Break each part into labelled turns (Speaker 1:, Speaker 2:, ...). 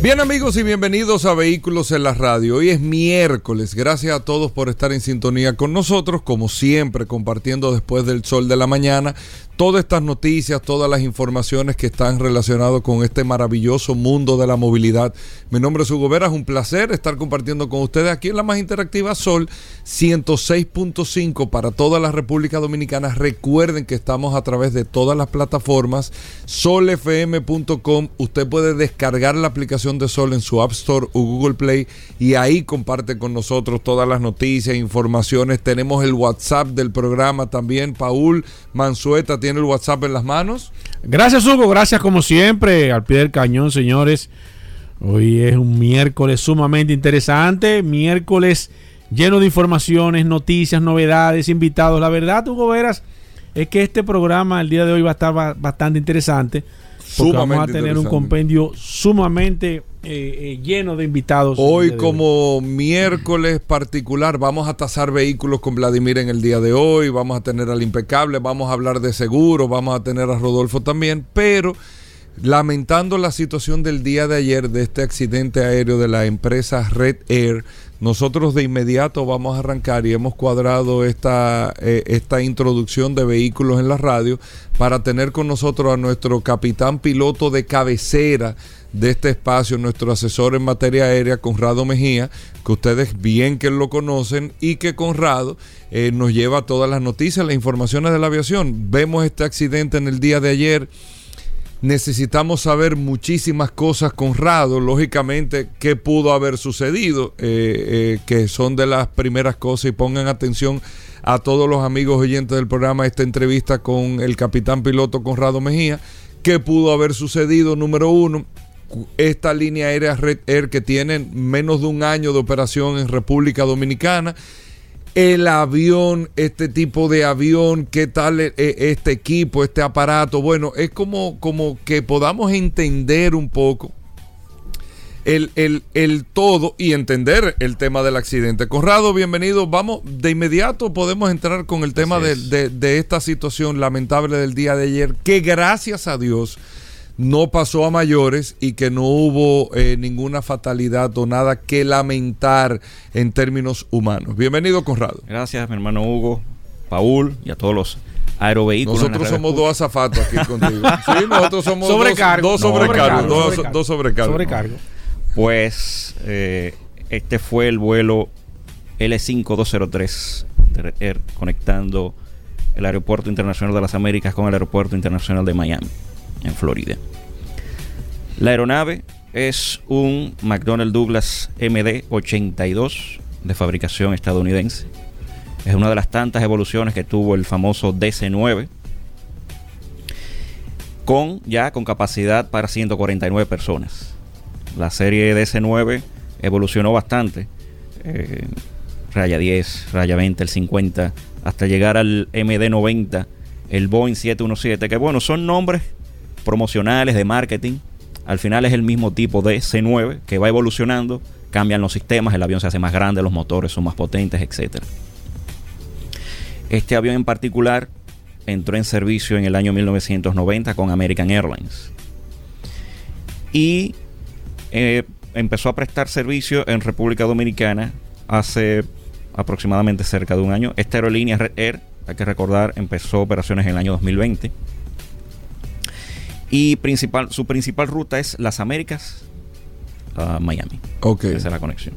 Speaker 1: Bien amigos y bienvenidos a Vehículos en la Radio. Hoy es miércoles. Gracias a todos por estar en sintonía con nosotros, como siempre, compartiendo después del sol de la mañana todas estas noticias, todas las informaciones que están relacionadas con este maravilloso mundo de la movilidad. Mi nombre es Hugo Vera, un placer estar compartiendo con ustedes aquí en la más interactiva Sol 106.5 para toda la República Dominicana. Recuerden que estamos a través de todas las plataformas solfm.com. Usted puede descargar la aplicación de Sol en su App Store o Google Play y ahí comparte con nosotros todas las noticias, informaciones. Tenemos el WhatsApp del programa también. Paul Mansueta tiene el WhatsApp en las manos.
Speaker 2: Gracias, Hugo. Gracias, como siempre, al pie del cañón, señores. Hoy es un miércoles sumamente interesante. Miércoles lleno de informaciones, noticias, novedades, invitados. La verdad, Hugo Veras, es que este programa el día de hoy va a estar bastante interesante. Porque vamos a tener un compendio sumamente eh, eh, lleno de invitados.
Speaker 1: Hoy como miércoles particular vamos a tasar vehículos con Vladimir en el día de hoy, vamos a tener al impecable, vamos a hablar de seguro, vamos a tener a Rodolfo también, pero lamentando la situación del día de ayer de este accidente aéreo de la empresa Red Air, nosotros de inmediato vamos a arrancar y hemos cuadrado esta, eh, esta introducción de vehículos en la radio para tener con nosotros a nuestro capitán piloto de cabecera de este espacio, nuestro asesor en materia aérea, Conrado Mejía, que ustedes bien que lo conocen y que Conrado eh, nos lleva todas las noticias, las informaciones de la aviación. Vemos este accidente en el día de ayer. Necesitamos saber muchísimas cosas, Conrado, lógicamente, qué pudo haber sucedido, eh, eh, que son de las primeras cosas y pongan atención a todos los amigos oyentes del programa esta entrevista con el capitán piloto Conrado Mejía. ¿Qué pudo haber sucedido? Número uno, esta línea aérea Red Air que tiene menos de un año de operación en República Dominicana. El avión, este tipo de avión, qué tal e, e, este equipo, este aparato. Bueno, es como, como que podamos entender un poco el, el, todo y entender el tema del accidente. Conrado, bienvenido. Vamos, de inmediato podemos entrar con el tema de, de esta situación lamentable del día de ayer, que gracias a Dios no pasó a mayores y que no hubo eh, ninguna fatalidad o nada que lamentar en términos humanos. Bienvenido, Conrado.
Speaker 3: Gracias, mi hermano Hugo, Paul y a todos los aerovehículos.
Speaker 1: Nosotros somos dos azafatos aquí contigo. Sí, nosotros somos dos, sobrecargos. dos, sobrecargos.
Speaker 3: Pues eh, este fue el vuelo L5203 conectando el Aeropuerto Internacional de las Américas con el Aeropuerto Internacional de Miami en Florida. La aeronave es un McDonnell Douglas MD-82 de fabricación estadounidense. Es una de las tantas evoluciones que tuvo el famoso DC-9 con ya con capacidad para 149 personas. La serie DC-9 evolucionó bastante. Eh, raya 10, raya 20, el 50, hasta llegar al MD-90, el Boeing 717, que bueno, son nombres promocionales, de marketing. Al final es el mismo tipo de C9 que va evolucionando, cambian los sistemas, el avión se hace más grande, los motores son más potentes, etc. Este avión en particular entró en servicio en el año 1990 con American Airlines. Y eh, empezó a prestar servicio en República Dominicana hace aproximadamente cerca de un año. Esta aerolínea Red Air, hay que recordar, empezó operaciones en el año 2020 y principal, su principal ruta es Las Américas a Miami.
Speaker 1: Ok.
Speaker 3: Esa es la conexión.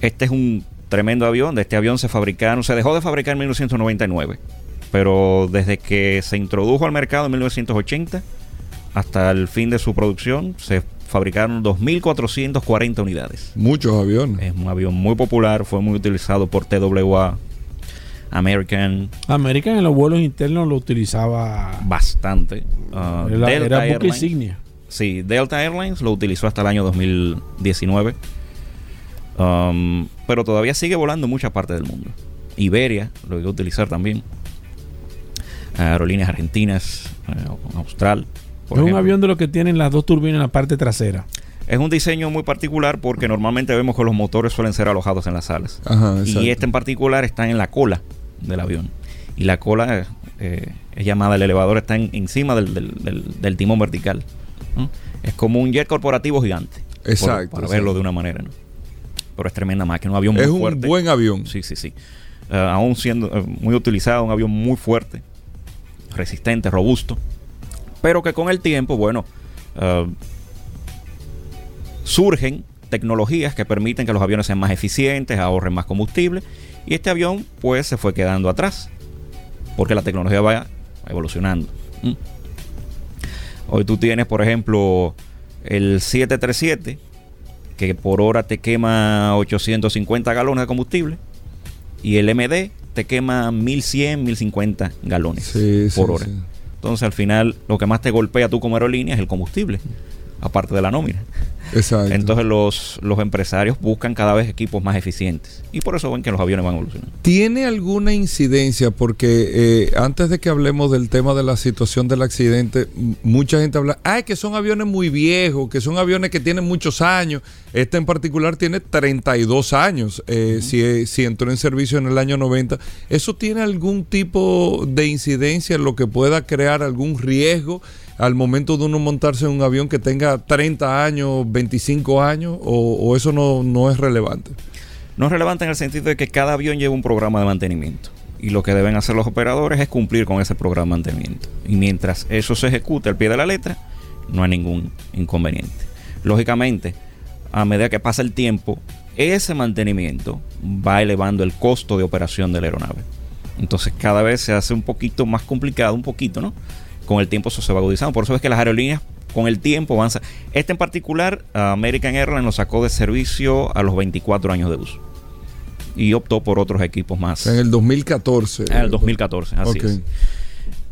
Speaker 3: Este es un tremendo avión. De este avión se fabricaron, se dejó de fabricar en 1999. Pero desde que se introdujo al mercado en 1980 hasta el fin de su producción, se fabricaron 2.440 unidades.
Speaker 1: Muchos aviones.
Speaker 3: Es un avión muy popular, fue muy utilizado por TWA American
Speaker 2: American en los vuelos internos lo utilizaba.
Speaker 3: bastante. Ah,
Speaker 2: era
Speaker 3: Delta
Speaker 2: era buque
Speaker 3: Airlines-
Speaker 2: insignia.
Speaker 3: Sí, Delta Airlines lo utilizó hasta el año 2019. Um, pero todavía sigue volando en muchas partes del mundo. Iberia lo iba a utilizar también. Aerolíneas argentinas, eh, Austral. por
Speaker 2: es un avión de los que tienen las dos turbinas en la parte trasera.
Speaker 3: Es un diseño muy particular porque normalmente vemos que los motores suelen ser alojados en las alas.
Speaker 1: Ajá.
Speaker 3: Y este en particular está en la cola del avión. Y la cola eh, es llamada, el elevador está en- encima del, del- del- del timón vertical. ¿no? Es como un jet corporativo gigante. por-
Speaker 1: Exacto,
Speaker 3: para verlo de una manera. ¿no? Pero es tremenda máquina, un avión muy
Speaker 1: es un
Speaker 3: fuerte.
Speaker 1: buen avión.
Speaker 3: Sí, sí, sí. Eh, aún siendo eh, muy utilizado, un avión muy fuerte, resistente, robusto. Pero que con el tiempo, bueno, surgen tecnologías que permiten que los aviones sean más eficientes, ahorren más combustible. Y este avión, pues, se fue quedando atrás. Porque la tecnología va evolucionando. ¿Mm? Hoy tú tienes, por ejemplo, el 737, que por hora te quema 850 galones de combustible. Y el MD te quema 1100, 1050 galones
Speaker 1: Sí, sí,
Speaker 3: por hora.
Speaker 1: sí.
Speaker 3: Entonces, al final, lo que más te golpea tú como aerolínea es el combustible, aparte de la nómina.
Speaker 1: Exacto.
Speaker 3: Entonces, los, los empresarios buscan cada vez equipos más eficientes. Y por eso ven que los aviones van evolucionando.
Speaker 1: ¿Tiene alguna incidencia? Porque eh, antes de que hablemos del tema de la situación del accidente, mucha gente habla, ay, que son aviones muy viejos, que son aviones que tienen muchos años. Este en particular tiene 32 años, eh, si, eh, si entró en servicio en el año 90. ¿Eso tiene algún tipo de incidencia en lo que pueda crear algún riesgo al momento de uno montarse en un avión que tenga 30 años, 25 años, o, eso no, no es relevante?
Speaker 3: No es relevante en el sentido de que cada avión lleva un programa de mantenimiento. Y lo que deben hacer los operadores es cumplir con ese programa de mantenimiento. Y mientras eso se ejecute al pie de la letra, no hay ningún inconveniente. Lógicamente, a medida que pasa el tiempo, ese mantenimiento va elevando el costo de operación de la aeronave. Entonces cada vez se hace un poquito más complicado, un poquito, ¿no? Con el tiempo eso se va agudizando. Por eso es que las aerolíneas con el tiempo avanzan. Este en particular, American Airlines lo sacó de servicio a los 24 años de uso. Y optó por otros equipos más.
Speaker 1: En el 2014.
Speaker 3: En el 2014, así es.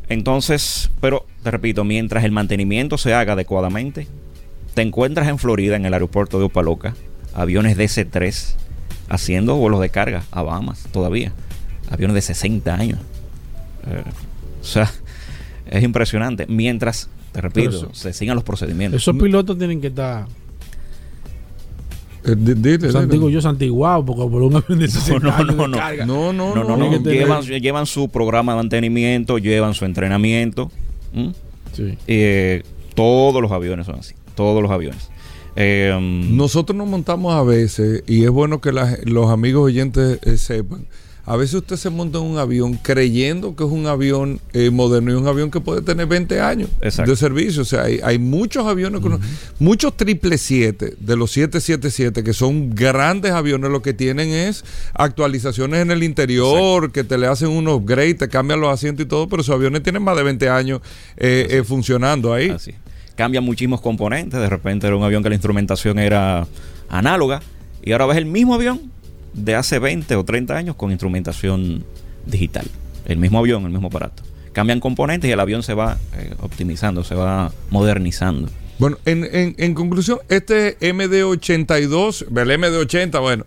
Speaker 3: Entonces, pero te repito, mientras el mantenimiento se haga adecuadamente, te encuentras en Florida, en el aeropuerto de Opaloca, aviones DC-3 haciendo vuelos de carga a Bahamas todavía. Aviones de 60 años. Eh, o sea, es impresionante. Mientras, te repito,
Speaker 2: eso-
Speaker 3: se sigan los procedimientos.
Speaker 2: Esos pilotos tienen que estar,
Speaker 1: Eh,
Speaker 2: digo yo, santiguados, porque por un avión de 60
Speaker 3: no,
Speaker 2: años
Speaker 3: no,
Speaker 2: de
Speaker 3: no.
Speaker 2: carga.
Speaker 1: No, no,
Speaker 3: No, no, no.
Speaker 2: Tener-
Speaker 3: Llevan, llevan su programa de mantenimiento, llevan su entrenamiento. ¿m?
Speaker 2: Sí.
Speaker 3: Eh, todos los aviones son así. Todos los aviones. Eh,
Speaker 1: Nosotros nos montamos a veces, y es bueno que los amigos oyentes eh, sepan, a veces usted se monta en un avión creyendo que es un avión eh, moderno y un avión que puede tener 20 años
Speaker 3: Exacto.
Speaker 1: de servicio. O sea, hay, hay muchos aviones, con- muchos triple 7 de los 777 que son grandes aviones, lo que tienen es actualizaciones en el interior, que te le hacen un upgrade, te cambian los asientos y todo, pero esos aviones tienen más de 20 años eh, eh, funcionando ahí.
Speaker 3: Así. Cambian muchísimos componentes. De repente era un avión que la instrumentación era análoga. Y ahora ves el mismo avión de hace 20 o 30 años con instrumentación digital. El mismo avión, el mismo aparato. Cambian componentes y el avión se va eh, optimizando, se va modernizando.
Speaker 1: Bueno, en, en, en conclusión, este MD82, el MD80, bueno,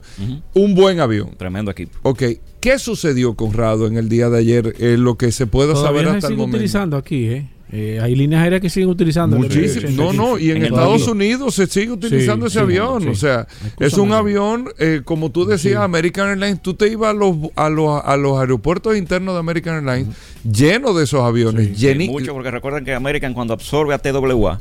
Speaker 1: un buen avión.
Speaker 3: Tremendo equipo.
Speaker 1: Ok, ¿qué sucedió, Conrado, en el día de ayer? Eh, lo que se pueda
Speaker 2: Todavía
Speaker 1: saber hasta el
Speaker 2: sigue
Speaker 1: momento.
Speaker 2: utilizando aquí, ¿eh? Eh, hay líneas aéreas que siguen utilizando. el
Speaker 1: Muchísimo.
Speaker 2: F-85.
Speaker 1: No, no, y en,
Speaker 3: En el
Speaker 1: Estados. Unidos se sigue utilizando
Speaker 2: Sí,
Speaker 1: ese
Speaker 2: sí,
Speaker 1: avión.
Speaker 2: sí.
Speaker 1: O sea, es un avión, eh, como tú decías,
Speaker 2: Sí.
Speaker 1: American Airlines. Tú te ibas a los, a los, a los aeropuertos internos de American Airlines llenos de esos aviones. Lleni-
Speaker 3: Mucho, porque recuerden que American cuando absorbe a TWA,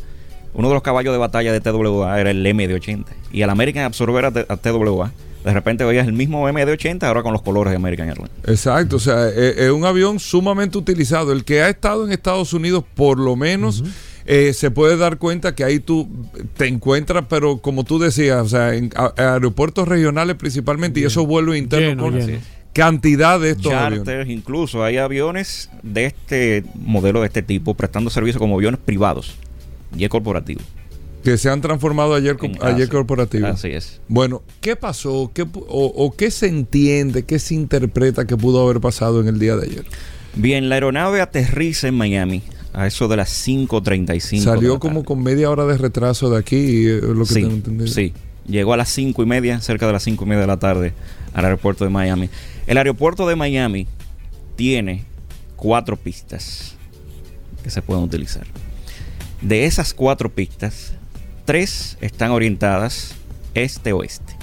Speaker 3: uno de los caballos de batalla de TWA era el MD-80. Y al American absorber a, T- a TWA, de repente veías el mismo MD-80 ahora con los colores de American Airlines.
Speaker 1: Exacto, o sea, es, es un avión sumamente utilizado. El que ha estado en Estados Unidos, por lo menos, eh, se puede dar cuenta que ahí tú te encuentras, pero como tú decías, o sea, en a- aeropuertos regionales principalmente y esos vuelos internos
Speaker 2: Lleno,
Speaker 1: con
Speaker 2: lleno.
Speaker 3: Es.
Speaker 1: cantidad de estos aviones.
Speaker 3: Charters, incluso hay aviones de este modelo, de este tipo, prestando servicio como aviones privados, y corporativo.
Speaker 1: Que se han transformado ayer, ayer
Speaker 3: así-
Speaker 1: corporativos.
Speaker 3: Así es.
Speaker 1: Bueno, ¿qué pasó? ¿Qué, o, o qué se entiende, qué se interpreta que pudo haber pasado en el día de ayer?
Speaker 3: Bien, la aeronave aterriza en Miami a eso de las 5.35. de
Speaker 1: Salió
Speaker 3: la
Speaker 1: como con media hora de retraso de aquí, eh, lo que
Speaker 3: sí,
Speaker 1: tengo entendido.
Speaker 3: sí. Llegó a las 5 y media, cerca de las 5 y media de la tarde, al aeropuerto de Miami. El aeropuerto de Miami tiene cuatro pistas que se pueden utilizar. De esas cuatro pistas, tres están orientadas este-oeste.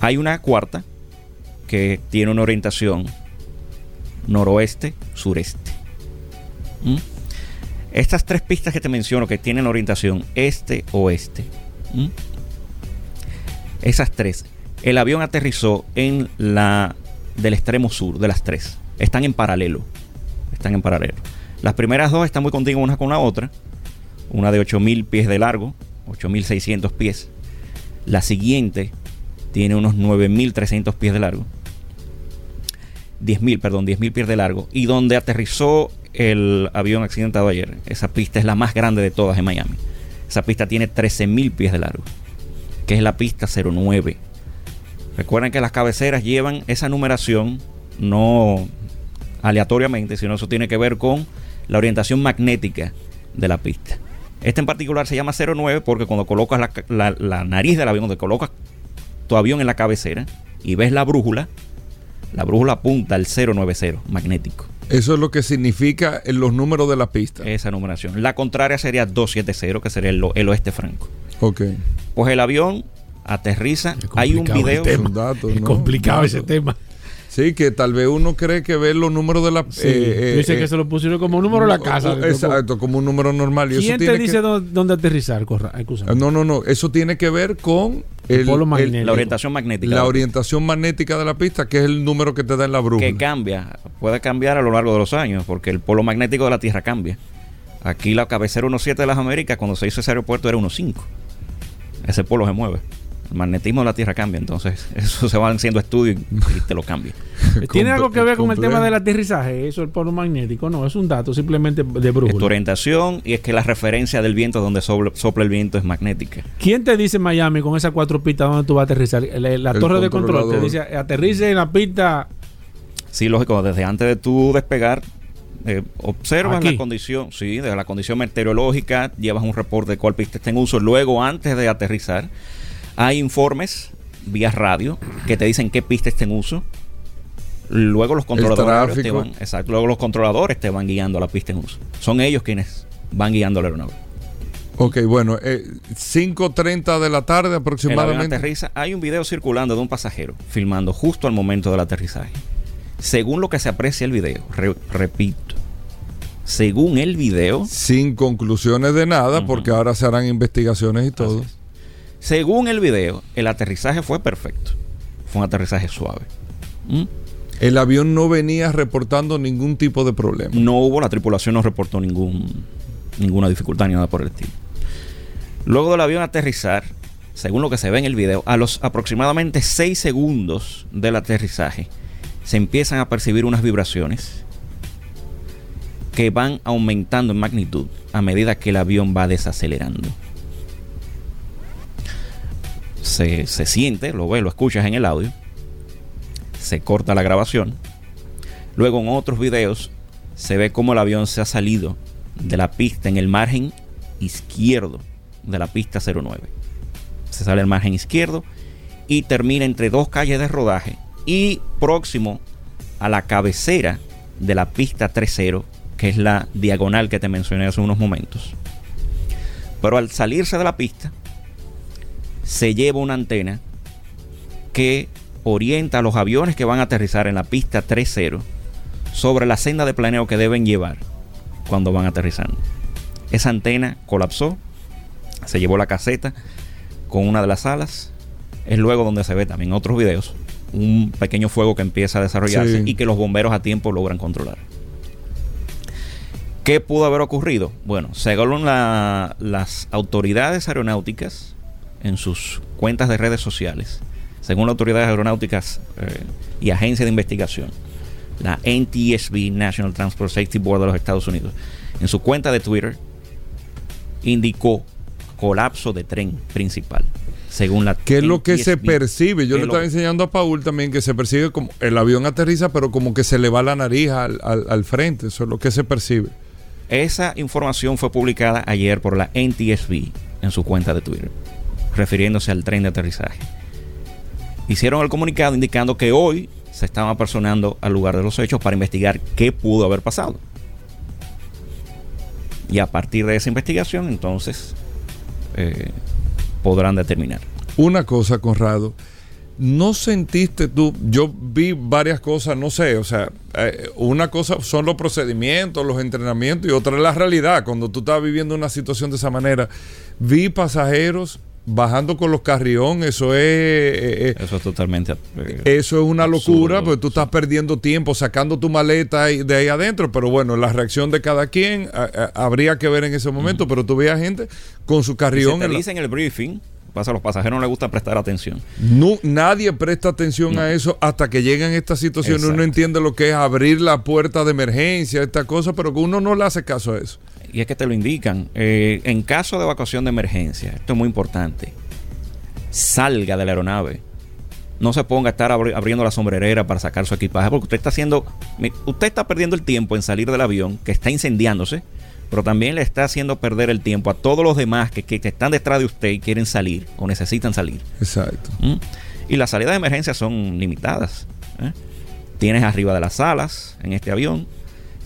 Speaker 3: Hay una cuarta que tiene una orientación noroeste-sureste. ¿Mm? Estas tres pistas que te menciono que tienen orientación este-oeste. ¿Mm? Esas tres. El avión aterrizó en la del extremo sur de las tres. Están en paralelo. Están en paralelo. Las primeras dos están muy contiguas una con la otra. Una de 8000 pies de largo, 8600 pies. La siguiente tiene unos 9300 pies de largo. 10.000, perdón, 10.000 pies de largo. Y donde aterrizó el avión accidentado ayer, esa pista es la más grande de todas en Miami. Esa pista tiene 13.000 pies de largo, que es la pista 09. Recuerden que las cabeceras llevan esa numeración no aleatoriamente, sino eso tiene que ver con la orientación magnética de la pista. Este en particular se llama 09 porque cuando colocas la, la- la nariz del avión, donde colocas tu avión en la cabecera y ves la brújula, la brújula apunta al 090 magnético.
Speaker 1: Eso es lo que significa en los números de la pista.
Speaker 3: Esa numeración. La contraria sería 270, que sería el, el oeste franco.
Speaker 1: ok.
Speaker 3: Pues el avión aterriza. Hay un video.
Speaker 2: Es complicado ese tema.
Speaker 1: Sí, que tal vez uno cree que ver los números de la...
Speaker 2: Sí,
Speaker 1: eh,
Speaker 2: tú dices
Speaker 1: eh,
Speaker 2: que se lo pusieron como número de la
Speaker 1: no,
Speaker 2: casa.
Speaker 1: Exacto, como un número normal. Y eso
Speaker 2: ¿Quién te
Speaker 1: tiene
Speaker 2: dice
Speaker 1: que-
Speaker 2: dó- dónde aterrizar? Corra.
Speaker 1: No, no, no. Eso tiene que ver con
Speaker 2: El polo magnético.
Speaker 3: La orientación magnética.
Speaker 1: la orientación magnética de la pista, que es el número que te da en la brújula.
Speaker 3: que cambia, puede cambiar a lo largo de los años, porque el polo magnético de la Tierra cambia. Aquí la cabecera 1.7 de las Américas, cuando se hizo ese aeropuerto, era 1.5. Ese polo se mueve. El magnetismo de la Tierra cambia, entonces eso se van haciendo estudios y, y te lo cambia.
Speaker 2: ¿Tiene algo que ver con el tema del aterrizaje? Eso, el polo magnético. No, es un dato simplemente de
Speaker 3: Es tu
Speaker 2: brújula.
Speaker 3: orientación y es que la referencia del viento donde sopla, sopla el viento es magnética.
Speaker 2: ¿Quién te dice en Miami con esas cuatro pistas dónde tú vas a aterrizar? La, la torre de control te dice aterrice en la pista.
Speaker 3: Sí, lógico, desde antes de tu despegar, eh, observas
Speaker 2: Aquí.
Speaker 3: la condición, sí, de la condición meteorológica, llevas un reporte de cuál pista está en uso. Luego, antes de aterrizar, hay informes vía radio que te dicen qué pista está en uso. Luego los controladores te van, exacto, luego los controladores te van guiando a la pista en uso. Son ellos quienes van guiando la aeronave.
Speaker 1: Ok, bueno, eh, 5.30 de la tarde
Speaker 3: El
Speaker 1: aproximadamente.
Speaker 3: aterriza. Hay un video circulando de un pasajero filmando justo al momento del aterrizaje. Según lo que se aprecia el video, re- repito, según el video,
Speaker 1: Sin conclusiones de nada, porque ahora se harán investigaciones y todo.
Speaker 3: Según el video, el aterrizaje fue perfecto. Fue un aterrizaje suave. ¿Mm?
Speaker 1: El avión no venía reportando ningún tipo de problema.
Speaker 3: No hubo, la tripulación no reportó ningún, ninguna dificultad ni nada por el estilo. Luego del avión aterrizar, según lo que se ve en el video, a los aproximadamente 6 segundos del aterrizaje, se empiezan a percibir unas vibraciones que van aumentando en magnitud a medida que el avión va desacelerando. Se, se siente, lo ves, lo escuchas en el audio, se corta la grabación. Luego en otros videos se ve cómo el avión se ha salido de la pista en el margen izquierdo de la pista 09. Se sale al margen izquierdo y termina entre dos calles de rodaje y próximo a la cabecera de la pista 30, que es la diagonal que te mencioné hace unos momentos. Pero al salirse de la pista, se lleva una antena que orienta a los aviones que van a aterrizar en la pista 30 sobre la senda de planeo que deben llevar cuando van aterrizando. Esa antena colapsó, se llevó la caseta con una de las alas. Es luego donde se ve también otros videos un pequeño fuego que empieza a desarrollarse
Speaker 1: Sí.
Speaker 3: y que los bomberos a tiempo logran controlar. ¿Qué pudo haber ocurrido? Bueno, según la- las autoridades aeronáuticas en sus cuentas de redes sociales, según autoridades aeronáuticas eh, y agencias de investigación, la NTSB, National Transport Safety Board de los Estados Unidos, en su cuenta de Twitter indicó colapso de tren principal. Según la
Speaker 1: ¿Qué es lo que se percibe? Yo
Speaker 3: ¿Qué
Speaker 1: le estaba enseñando a Paul también que se percibe como el avión aterriza, pero como que se le va la nariz al, al- al frente. Eso es lo que se percibe.
Speaker 3: Esa información fue publicada ayer por la NTSB en su cuenta de Twitter, refiriéndose al tren de aterrizaje. Hicieron el comunicado indicando que hoy se estaban apersonando al lugar de los hechos para investigar qué pudo haber pasado. Y a partir de esa investigación, entonces, eh, podrán determinar.
Speaker 1: Una cosa, Conrado. ¿No sentiste tú? Yo vi varias cosas, no sé, o sea, eh, una cosa son los procedimientos, los entrenamientos y otra es la realidad. Cuando tú estás viviendo una situación de esa manera, vi pasajeros bajando con los carrión, eso es... eh, eh,
Speaker 3: Eso es totalmente... eh,
Speaker 1: Eso es una
Speaker 3: Absurdo,
Speaker 1: locura, porque tú estás perdiendo tiempo sacando tu maleta de ahí adentro. Pero bueno, la reacción de cada quien a- a- habría que ver en ese momento. Pero tú veías gente con su carrión.
Speaker 3: si te
Speaker 1: en la-
Speaker 3: dicen el briefing, pasa a los pasajeros no les gusta prestar atención.
Speaker 1: No, nadie presta atención a eso hasta que llegan estas situaciones. Uno
Speaker 3: Exacto.
Speaker 1: entiende lo que es abrir la puerta de emergencia, esta cosa, pero que uno no le hace caso a eso.
Speaker 3: Y es que te lo indican. Eh, en caso de evacuación de emergencia, esto es muy importante. Salga de la aeronave. No se ponga a estar abri- abriendo la sombrerera para sacar su equipaje, porque usted está haciendo. Usted está perdiendo el tiempo en salir del avión, que está incendiándose, pero también le está haciendo perder el tiempo a todos los demás que están detrás de usted y quieren salir o necesitan salir.
Speaker 1: Exacto.
Speaker 3: ¿Mm? Y las salidas de emergencia son limitadas. ¿eh? Tienes arriba de las alas en este avión.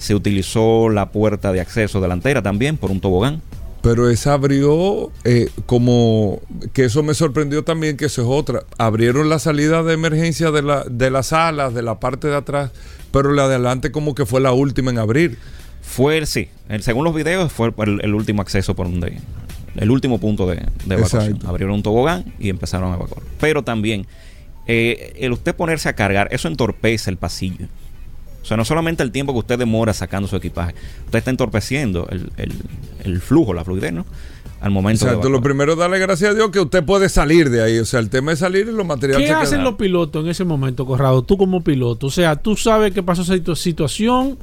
Speaker 3: Se utilizó la puerta de acceso delantera también por un tobogán.
Speaker 1: Pero esa abrió eh, como que eso me sorprendió también que eso es otra. Abrieron la salida de emergencia de, la, de las alas, de la parte de atrás, pero la de adelante como que fue la última en abrir.
Speaker 3: Fue el sí, según los videos, fue el, el último acceso por donde. El último punto de, de evacuación.
Speaker 1: Exacto.
Speaker 3: Abrieron un tobogán y empezaron a evacuar. Pero también, eh, el usted ponerse a cargar, eso entorpece el pasillo. O sea, no solamente el tiempo que usted demora sacando su equipaje, usted está entorpeciendo el, el- el flujo, la fluidez, ¿no? Al momento de
Speaker 1: Exacto. Lo
Speaker 3: evacuar.
Speaker 1: primero darle gracias a Dios que usted puede salir de ahí. O sea, el tema es salir y los materiales
Speaker 2: ¿Qué
Speaker 1: se
Speaker 2: hacen
Speaker 1: quedan.
Speaker 2: los pilotos en ese momento, Corrado? Tú como piloto. O sea, tú sabes que pasó esa situ- situación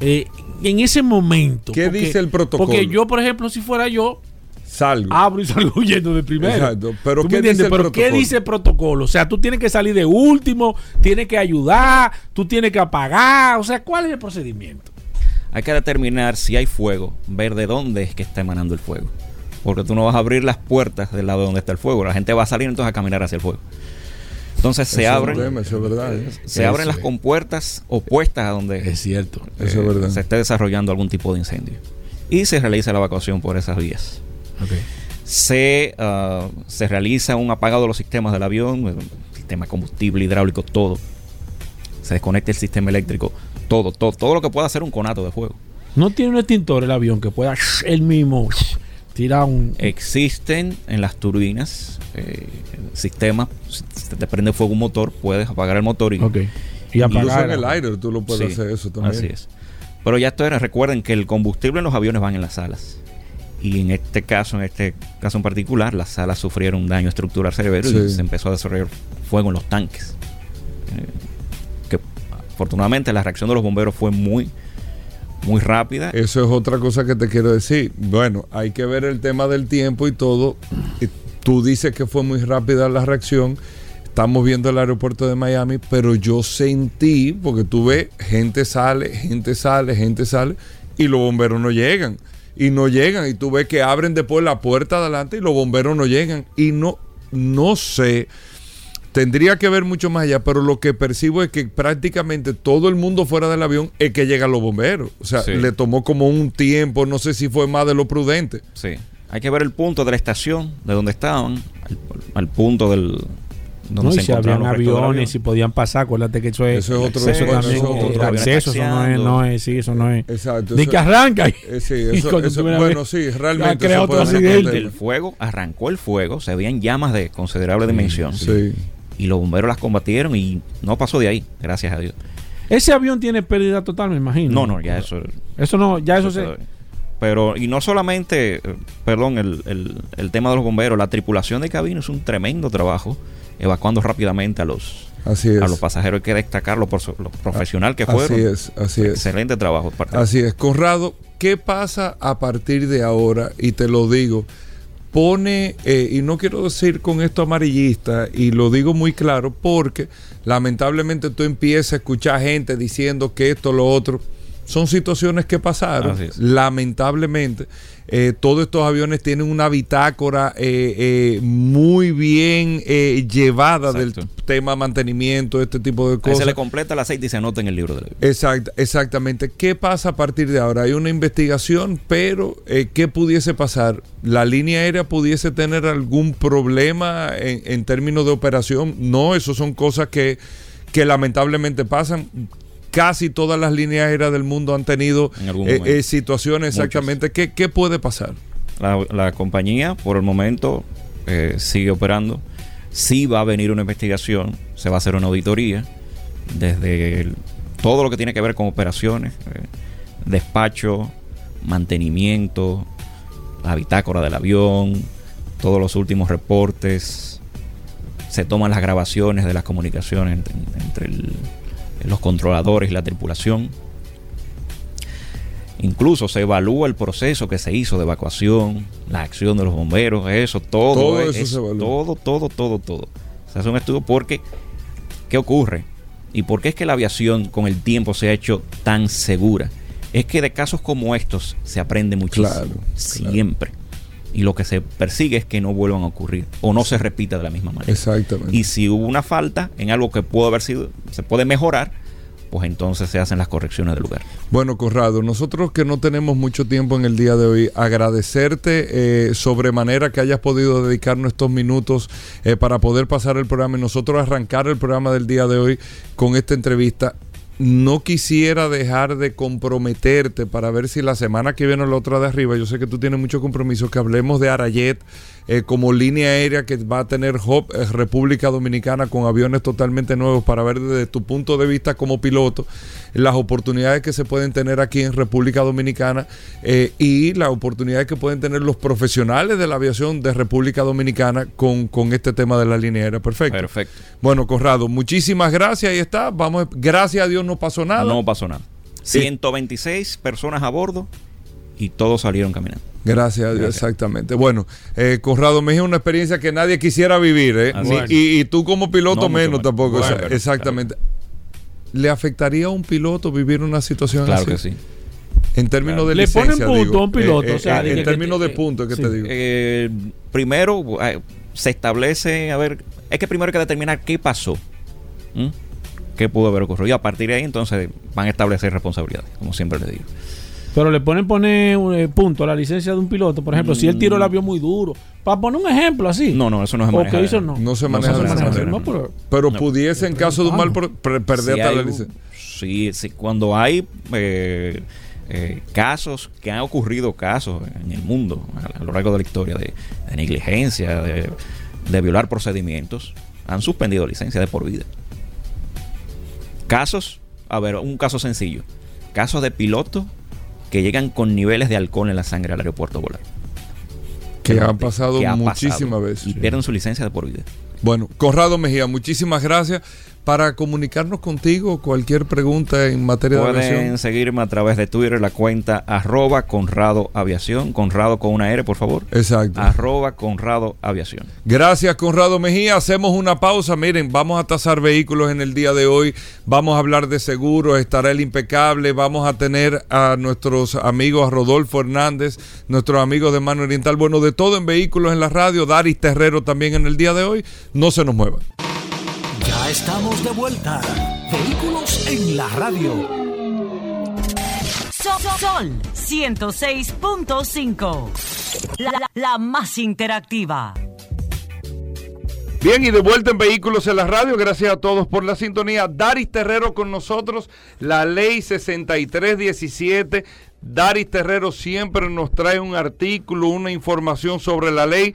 Speaker 2: eh, en ese momento.
Speaker 1: ¿Qué dice el protocolo?
Speaker 2: Porque yo, por ejemplo, si fuera yo,
Speaker 1: Salgo.
Speaker 2: abro y salgo huyendo de primero.
Speaker 1: Exacto, pero
Speaker 2: ¿Tú
Speaker 1: ¿qué
Speaker 2: me entiendes?
Speaker 1: dice el
Speaker 2: pero
Speaker 1: protocolo?
Speaker 2: ¿qué dice el protocolo? O sea, tú tienes que salir de último, tienes que ayudar, tú tienes que apagar. O sea, ¿cuál es el procedimiento?
Speaker 3: Hay que determinar si hay fuego, ver de dónde es que está emanando el fuego. Porque tú no vas a abrir las puertas del lado donde está el fuego. La gente va a salir entonces a caminar hacia el fuego. Entonces se
Speaker 1: Eso
Speaker 3: abren,
Speaker 1: tema, eso es verdad. ¿eh?
Speaker 3: se abren las compuertas opuestas a donde
Speaker 2: Es cierto.
Speaker 1: Eso es verdad.
Speaker 3: se esté desarrollando algún tipo de incendio. Y se realiza la evacuación por esas vías. Se, ah, se realiza un apagado de los sistemas del avión, eh, sistema de combustible, hidráulico, todo. Se desconecta el sistema eléctrico, todo, todo, todo lo que pueda hacer un conato de fuego.
Speaker 2: No tiene un extintor el avión que pueda él mismo tirar un.
Speaker 3: Existen en las turbinas eh, sistemas, si te prende fuego un motor, puedes apagar el motor y,
Speaker 2: ok. Y
Speaker 1: Incluso
Speaker 2: apagar.
Speaker 1: en el aire tú lo puedes
Speaker 3: Sí,
Speaker 1: hacer eso también.
Speaker 3: Así es. Pero ya esto era, recuerden que el combustible en los aviones van en las alas. Y en este caso, en este caso en particular, las alas sufrieron un daño estructural severo y
Speaker 1: Sí.
Speaker 3: se empezó a desarrollar fuego en los tanques. Eh, que afortunadamente la reacción de los bomberos fue muy, muy rápida.
Speaker 1: Eso es otra cosa que te quiero decir. Bueno, hay que ver el tema del tiempo y todo. Y Tú dices que fue muy rápida la reacción. Estamos viendo el aeropuerto de Miami, pero yo sentí, porque tú ves, gente sale, gente sale, gente sale, y los bomberos no llegan. Y no llegan. Y tú ves que abren después la puerta adelante y los bomberos no llegan. Y no, no sé. Tendría que ver mucho más allá, pero lo que percibo es que prácticamente todo el mundo fuera del avión es que llegan los bomberos. O sea,
Speaker 3: Sí.
Speaker 1: le tomó como un tiempo, no sé si fue más de lo prudente.
Speaker 3: Sí. Hay que ver el punto de la estación, de donde estaban, al, al punto del donde
Speaker 2: No, y
Speaker 3: se
Speaker 2: si habían aviones,
Speaker 3: avión.
Speaker 2: si podían pasar, acuérdate que eso es.
Speaker 1: Eso es otro-
Speaker 2: eso
Speaker 1: eso
Speaker 2: también,
Speaker 1: es otro
Speaker 2: acceso, eso no es, no es, sí, eso no es.
Speaker 1: Exacto.
Speaker 2: Ni
Speaker 1: eso-
Speaker 2: que arranca. y-
Speaker 1: eh, sí,
Speaker 2: y
Speaker 1: eso, eso- bueno, sí, realmente.
Speaker 2: crea
Speaker 1: eso
Speaker 2: otro accidente.
Speaker 3: El fuego, arrancó el fuego, se veían llamas de considerable dimensión.
Speaker 1: Sí.
Speaker 3: Y los bomberos las combatieron y no pasó de ahí, gracias a Dios.
Speaker 2: Ese avión tiene pérdida total, me imagino.
Speaker 3: No, no, ya eso.
Speaker 2: Eso no, ya eso
Speaker 3: eso
Speaker 2: se.
Speaker 3: Pero, y no solamente, eh, perdón, el, el- el tema de los bomberos, la tripulación de cabina es un tremendo trabajo evacuando rápidamente a los,
Speaker 1: Así es.
Speaker 3: a los pasajeros. Hay que destacarlo por su- lo profesional que fueron.
Speaker 1: Así es, así es.
Speaker 3: Excelente trabajo. parte-
Speaker 1: Así es, Conrado, ¿qué pasa a partir de ahora? Y te lo digo, pone, eh, y no quiero decir con esto amarillista, y lo digo muy claro, porque lamentablemente tú empiezas a escuchar gente diciendo que esto, lo otro, son situaciones que pasaron, lamentablemente. Eh, todos estos aviones tienen una bitácora eh, eh, muy bien eh, llevada
Speaker 3: Exacto.
Speaker 1: del tema mantenimiento, este tipo de
Speaker 3: Ahí
Speaker 1: cosas.
Speaker 3: se le completa el aceite y se anota en el libro.
Speaker 1: Exact- exactamente. ¿Qué pasa a partir de ahora? Hay una investigación, pero ¿qué pudiese pasar? ¿La línea aérea pudiese tener algún problema en, en términos de operación? No, eso son cosas que, que lamentablemente pasan. Casi todas las líneas aéreas del mundo han tenido eh, eh, situaciones
Speaker 3: Muchas.
Speaker 1: exactamente. ¿Qué, ¿Qué puede pasar?
Speaker 3: La, la compañía, por el momento, eh, sigue operando. Sí va a venir una investigación, se va a hacer una auditoría desde el- todo lo que tiene que ver con operaciones, despacho, mantenimiento, la bitácora del avión, todos los últimos reportes. Se toman las grabaciones de las comunicaciones entre, entre el- los controladores y la tripulación. Incluso se evalúa el proceso que se hizo de evacuación, la acción de los bomberos, eso, todo.
Speaker 1: Todo
Speaker 3: es-
Speaker 1: eso se evalúa.
Speaker 3: Todo, todo, todo, todo. Se hace un estudio porque, ¿qué ocurre? ¿Y por qué es que la aviación con el tiempo se ha hecho tan segura? Es que de casos como estos se aprende muchísimo.
Speaker 1: Claro, claro.
Speaker 3: Y lo que se persigue es que no vuelvan a ocurrir o no se repita de la misma manera.
Speaker 1: Exactamente.
Speaker 3: Y si hubo una falta en algo que pudo haber sido, se puede mejorar, pues entonces se hacen las correcciones del lugar.
Speaker 1: Bueno, Corrado, nosotros que no tenemos mucho tiempo en el día de hoy, agradecerte eh, sobremanera que hayas podido dedicarnos estos minutos eh, para poder pasar el programa y nosotros arrancar el programa del día de hoy con esta entrevista. No quisiera dejar de comprometerte para ver si la semana que viene o la otra de arriba, yo sé que tú tienes mucho compromiso, que hablemos de Arayet eh, como línea aérea que va a tener Hop eh, República Dominicana con aviones totalmente nuevos para ver desde tu punto de vista como piloto las oportunidades que se pueden tener aquí en República Dominicana eh, y las oportunidades que pueden tener los profesionales de la aviación de República Dominicana con, con este tema de la línea aérea. Perfecto.
Speaker 3: Perfecto.
Speaker 1: Bueno, Corrado, muchísimas gracias. Ahí está. Vamos, gracias a Dios no pasó nada.
Speaker 3: No pasó nada. 126 personas a bordo y todos salieron caminando.
Speaker 1: Gracias a Dios,
Speaker 3: Gracias.
Speaker 1: exactamente. Bueno, eh, Corrado Mejía es una experiencia que nadie quisiera vivir, ¿eh? Ni- y, y tú como piloto
Speaker 3: No,
Speaker 1: menos tampoco.
Speaker 3: Bueno,
Speaker 1: esa-
Speaker 3: pero,
Speaker 1: exactamente. ¿Le afectaría a un piloto vivir una situación
Speaker 3: Claro
Speaker 1: así?
Speaker 3: que sí.
Speaker 1: En términos de
Speaker 2: Le
Speaker 1: licencia,
Speaker 2: ponen punto
Speaker 1: digo.
Speaker 2: a un piloto,
Speaker 1: Eh,
Speaker 2: o sea,
Speaker 1: eh, en términos de puntos, ¿qué
Speaker 2: sí.
Speaker 1: te digo?
Speaker 3: Eh, primero, eh, se establece, a ver, es que primero hay que determinar qué pasó. ¿Mm? ¿Qué pudo haber ocurrido? Y a partir de ahí, entonces, van a establecer responsabilidades, como siempre les digo.
Speaker 2: Pero le ponen poner eh, punto a la licencia de un piloto. Por ejemplo, si él tiró el avión muy duro. Para poner un ejemplo así.
Speaker 3: No, no, eso no se
Speaker 2: ¿O
Speaker 3: maneja.
Speaker 2: qué hizo? No.
Speaker 1: No se
Speaker 3: No
Speaker 1: maneja
Speaker 3: se
Speaker 1: de esa
Speaker 3: maneja,
Speaker 1: manera.
Speaker 2: No, pero-
Speaker 1: Pero
Speaker 3: No.
Speaker 1: pudiese, en caso de un mal, per- per- perder
Speaker 3: Si
Speaker 1: hasta
Speaker 3: hay
Speaker 1: la licencia.
Speaker 3: sí, sí, cuando hay eh, eh, casos, que han ocurrido casos en el mundo a, a lo largo de la historia de, de negligencia, de, de violar procedimientos, han suspendido licencia de por vida. Casos, a ver, un caso sencillo. Casos de pilotos que llegan con niveles de alcohol en la sangre al aeropuerto volar.
Speaker 1: Que han pasado
Speaker 3: que ha
Speaker 1: muchísimas
Speaker 3: pasado.
Speaker 1: veces.
Speaker 3: Y pierden su licencia de por vida.
Speaker 1: Bueno, Conrado Mejía, muchísimas gracias. Para comunicarnos contigo, cualquier pregunta en materia de
Speaker 3: Pueden
Speaker 1: aviación.
Speaker 3: seguirme a través de Twitter, la cuenta arroba Conrado Aviación. Conrado con una R, por favor.
Speaker 1: Exacto.
Speaker 3: Arroba Conrado Aviación.
Speaker 1: Gracias, Conrado Mejía. Hacemos una pausa. Miren, vamos a tasar vehículos en el día de hoy. Vamos a hablar de seguros. Estará el impecable. Vamos a tener a nuestros amigos, a Rodolfo Hernández, nuestros amigos de Mano Oriental. Bueno, de todo en vehículos en la radio. Daris Terrero también en el día de hoy. No se nos muevan.
Speaker 4: Estamos de vuelta. Vehículos en la radio.
Speaker 5: Sol, Sol 106.5. La, la- la más interactiva.
Speaker 1: Bien, y de vuelta en Vehículos en la Radio. Gracias a todos por la sintonía. Daris Terrero con nosotros. La ley 6317. Daris Terrero siempre nos trae un artículo, una información sobre la ley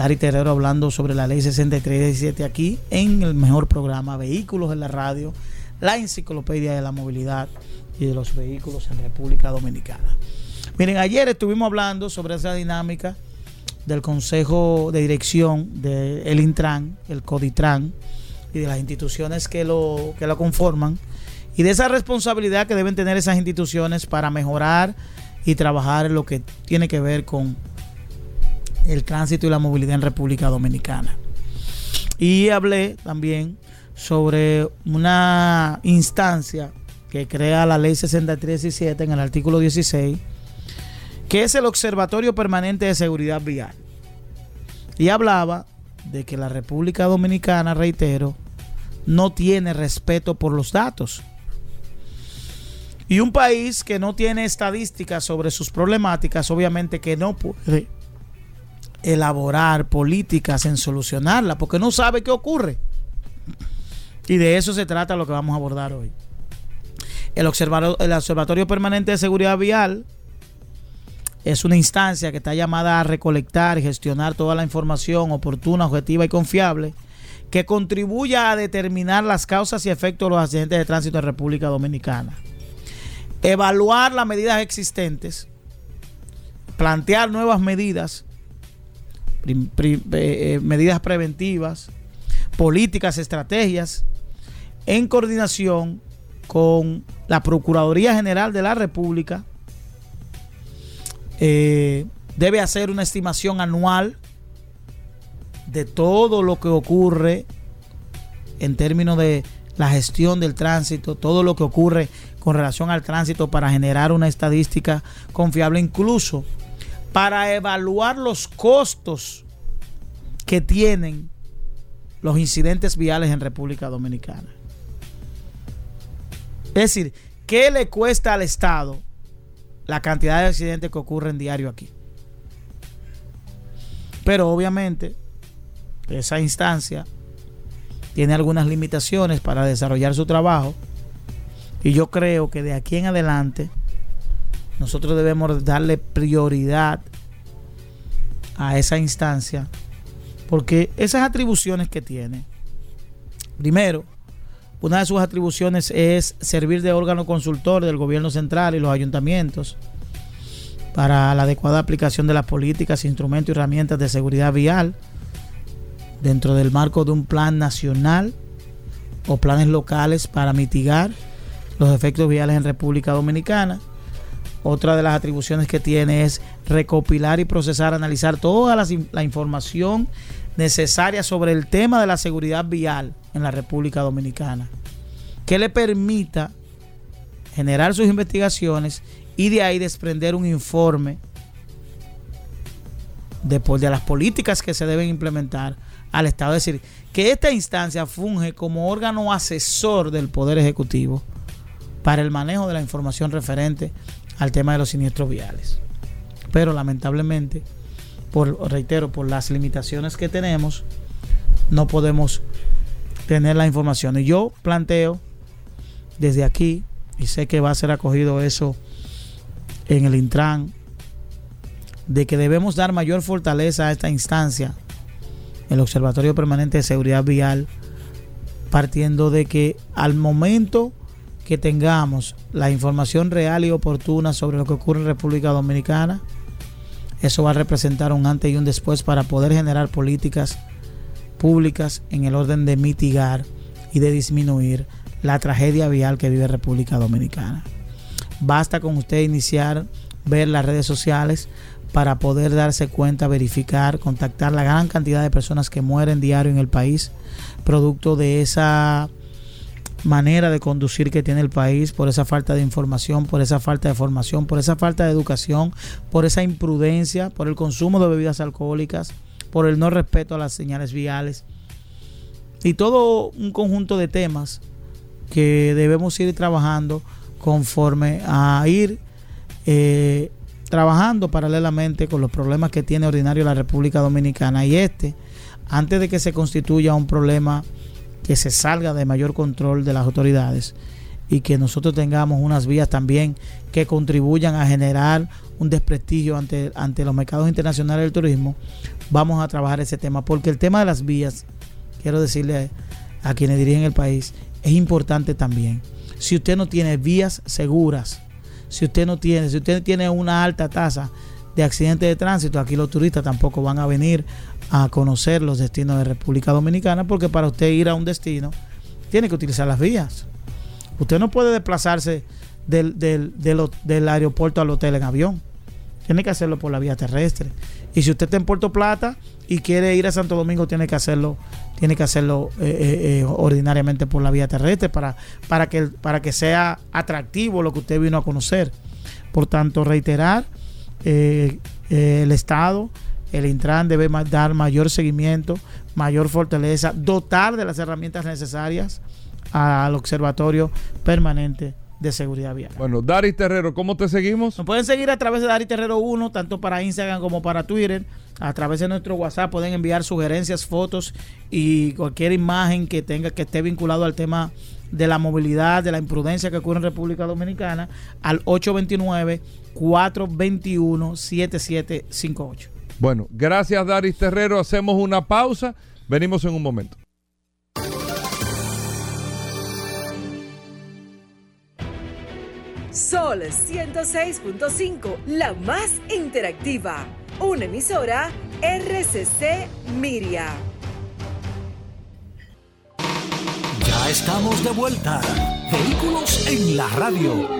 Speaker 6: Dari Terrero hablando sobre la ley 6317 aquí en el mejor programa Vehículos en la Radio, la enciclopedia de la movilidad y de los vehículos en República Dominicana. Miren, ayer estuvimos hablando sobre esa dinámica del Consejo de Dirección del Intran, el CODITRAN y de las instituciones que lo, que lo conforman y de esa responsabilidad que deben tener esas instituciones para mejorar y trabajar lo que tiene que ver con el tránsito y la movilidad en República Dominicana. Y hablé también sobre una instancia que crea la ley 6317 en el artículo 16, que es el Observatorio Permanente de Seguridad Vial. Y hablaba de que la República Dominicana, reitero, no tiene respeto por los datos. Y un país que no tiene estadísticas sobre sus problemáticas, obviamente que no puede elaborar políticas en solucionarla, porque no sabe qué ocurre. Y de eso se trata lo que vamos a abordar hoy. El Observatorio, el Observatorio Permanente de Seguridad Vial es una instancia que está llamada a recolectar y gestionar toda la información oportuna, objetiva y confiable que contribuya a determinar las causas y efectos de los accidentes de tránsito en República Dominicana evaluar las medidas existentes, plantear nuevas medidas, eh, eh, medidas preventivas, políticas, estrategias, en coordinación con la Procuraduría General de la República. Eh, debe hacer una estimación anual de todo lo que ocurre en términos de la gestión del tránsito, todo lo que ocurre con relación al tránsito para generar una estadística confiable, incluso para evaluar los costos que tienen los incidentes viales en República Dominicana. Es decir, ¿qué le cuesta al Estado la cantidad de accidentes que ocurren diario aquí? Pero obviamente esa instancia tiene algunas limitaciones para desarrollar su trabajo y yo creo que de aquí en adelante nosotros debemos darle prioridad a esa instancia porque esas atribuciones que tiene, primero, una de sus atribuciones es servir de órgano consultor del gobierno central y los ayuntamientos para la adecuada aplicación de las políticas, instrumentos y herramientas de seguridad vial dentro del marco de un plan nacional o planes locales para mitigar los efectos viales en República Dominicana. Otra de las atribuciones que tiene es recopilar y procesar, analizar toda la, información necesaria sobre el tema de la seguridad vial en la República Dominicana, que le permita generar sus investigaciones y de ahí desprender un informe de, de las políticas que se deben implementar al Estado. Es decir, que esta instancia funge como órgano asesor del Poder Ejecutivo para el manejo de la información referente al tema de los siniestros viales. Pero lamentablemente, por, reitero, por las limitaciones que tenemos, no podemos tener la información. Y yo planteo desde aquí, y sé que va a ser acogido eso en el Intran, de que debemos dar mayor fortaleza a esta instancia, el Observatorio Permanente de Seguridad Vial, partiendo de que al momento que tengamos la información real y oportuna sobre lo que ocurre en República Dominicana, eso va a representar un antes y un después para poder generar políticas públicas en el orden de mitigar y de disminuir la tragedia vial que vive República Dominicana. Basta con usted iniciar, ver las redes sociales para poder darse cuenta, verificar, contactar la gran cantidad de personas que mueren diario en el país, producto de esa manera de conducir que tiene el país, por esa falta de información, por esa falta de formación, por esa falta de educación, por esa imprudencia, por el consumo de bebidas alcohólicas, por el no respeto a las señales viales. Y todo un conjunto de temas que debemos ir trabajando conforme a ir eh, trabajando paralelamente con los problemas que tiene ordinario la República Dominicana. Y este, antes de que se constituya un problema que se salga de mayor control de las autoridades y que nosotros tengamos unas vías también que contribuyan a generar un desprestigio ante, ante los mercados internacionales del turismo, vamos a trabajar ese tema, porque el tema de las vías, quiero decirle a quienes dirigen el país, es importante también. Si usted no tiene vías seguras, si usted no tiene, si usted tiene una alta tasa de accidentes de tránsito, aquí los turistas tampoco van a venir a conocer los destinos de República Dominicana, porque para usted ir a un destino tiene que utilizar las vías. Usted no puede desplazarse del, del, del, aeropuerto al hotel en avión. Tiene que hacerlo por la vía terrestre. Y si usted está en Puerto Plata y quiere ir a Santo Domingo, tiene que hacerlo, tiene que hacerlo eh, eh, eh, ordinariamente por la vía terrestre para, para, que, para que sea atractivo lo que usted vino a conocer. Por tanto, reiterar, el Estado, el Intran debe dar mayor seguimiento, mayor fortaleza, dotar de las herramientas necesarias al Observatorio Permanente de Seguridad Vial.
Speaker 1: Bueno, Dari Terrero, ¿cómo te seguimos?
Speaker 6: Nos pueden seguir a través de Dari Terrero 1, tanto para Instagram como para Twitter. A través de nuestro WhatsApp pueden enviar sugerencias, fotos y cualquier imagen que tenga que esté vinculado al tema de la movilidad, de la imprudencia que ocurre en República Dominicana al 829-421-7758.
Speaker 1: Bueno, gracias Daris Terrero. Hacemos una pausa. Venimos en un momento.
Speaker 7: Sol 106.5, la más interactiva. Una emisora RCC Miria.
Speaker 4: Ya estamos de vuelta. Vehículos en la radio.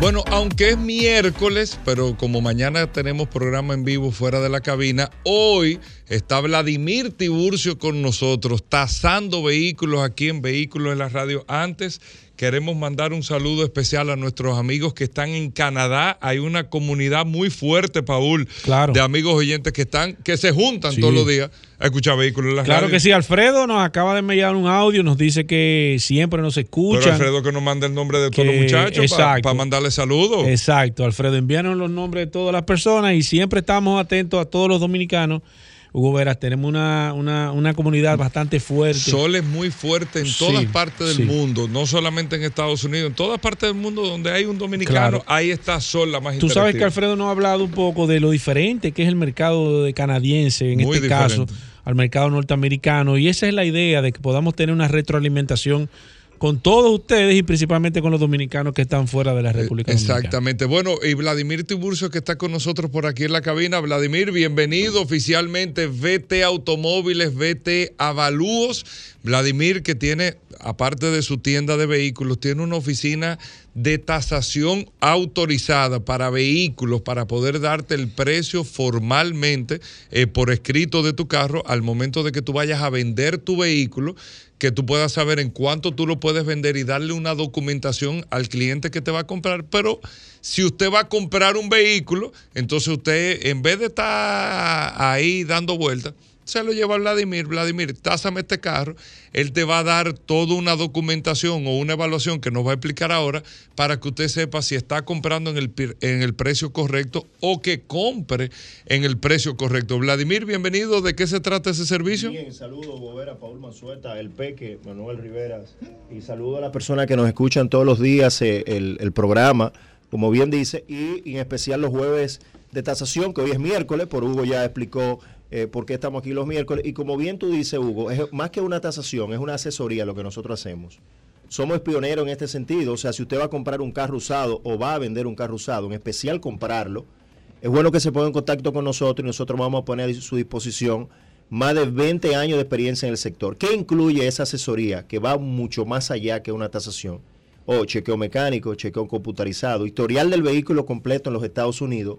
Speaker 1: Bueno, aunque es miércoles, pero como mañana tenemos programa en vivo fuera de la cabina, hoy está Vladimir Tiburcio con nosotros, tasando vehículos aquí en Vehículos en la Radio. Antes Queremos mandar un saludo especial a nuestros amigos que están en Canadá. Hay una comunidad muy fuerte, Paul, de amigos oyentes que están, que se juntan todos los días a escuchar vehículos en la
Speaker 2: Claro que sí, Alfredo nos acaba de enviar un audio, nos dice que siempre nos escucha.
Speaker 1: Pero Alfredo que nos manda el nombre de todos los muchachos para mandarle saludos.
Speaker 2: Exacto, Alfredo, envíanos los nombres de todas las personas y siempre estamos atentos a todos los dominicanos Hugo Veras, tenemos una, una, una, comunidad bastante fuerte.
Speaker 1: Sol es muy fuerte en todas partes del mundo, no solamente en Estados Unidos, en todas partes del mundo donde hay un dominicano, ahí está Sol la más
Speaker 2: Tú sabes que Alfredo nos ha hablado un poco de lo diferente que es el mercado de canadiense en este caso al mercado norteamericano y esa es la idea de que podamos tener una retroalimentación con todos ustedes y principalmente con los dominicanos que están fuera de la República
Speaker 1: Exactamente. Bueno, y Vladimir Tiburcio que está con nosotros por aquí en la cabina. Vladimir, bienvenido oficialmente VT Automóviles, VT Avalúos. Vladimir que tiene, aparte de su tienda de vehículos, tiene una oficina de tasación autorizada para vehículos para poder darte el precio formalmente eh, por escrito de tu carro al momento de que tú vayas a vender tu vehículo que tú puedas saber en cuánto tú lo puedes vender y darle una documentación al cliente que te va a comprar. Pero si usted va a comprar un vehículo, entonces usted, en vez de estar ahí dando vueltas, se lo lleva a Vladimir, Vladimir, tásame este carro, él te va a dar toda una documentación o una evaluación que nos va a explicar ahora para que usted sepa si está comprando en el, en el precio correcto o que compre en el precio correcto. Vladimir, bienvenido, ¿de qué se trata ese servicio?
Speaker 8: Bien, saludo Bobera, Paul Mansueta, el Peque, Manuel Rivera, y saludo a las personas que nos escuchan todos los días eh, el, programa, como bien dice, y en especial los jueves de tasación, que hoy es miércoles, por Hugo ya explicó eh, por qué estamos aquí los miércoles. Y como bien tú dices, Hugo, es más que una tasación, es una asesoría lo que nosotros hacemos. Somos pioneros en este sentido. O sea, si usted va a comprar un carro usado o va a vender un carro usado, en especial comprarlo, es bueno que se ponga en contacto con nosotros y nosotros vamos a poner a su disposición más de 20 años de experiencia en el sector. ¿Qué incluye esa asesoría que va mucho más allá que una tasación? O chequeo mecánico, chequeo computarizado, historial del vehículo completo en los Estados Unidos,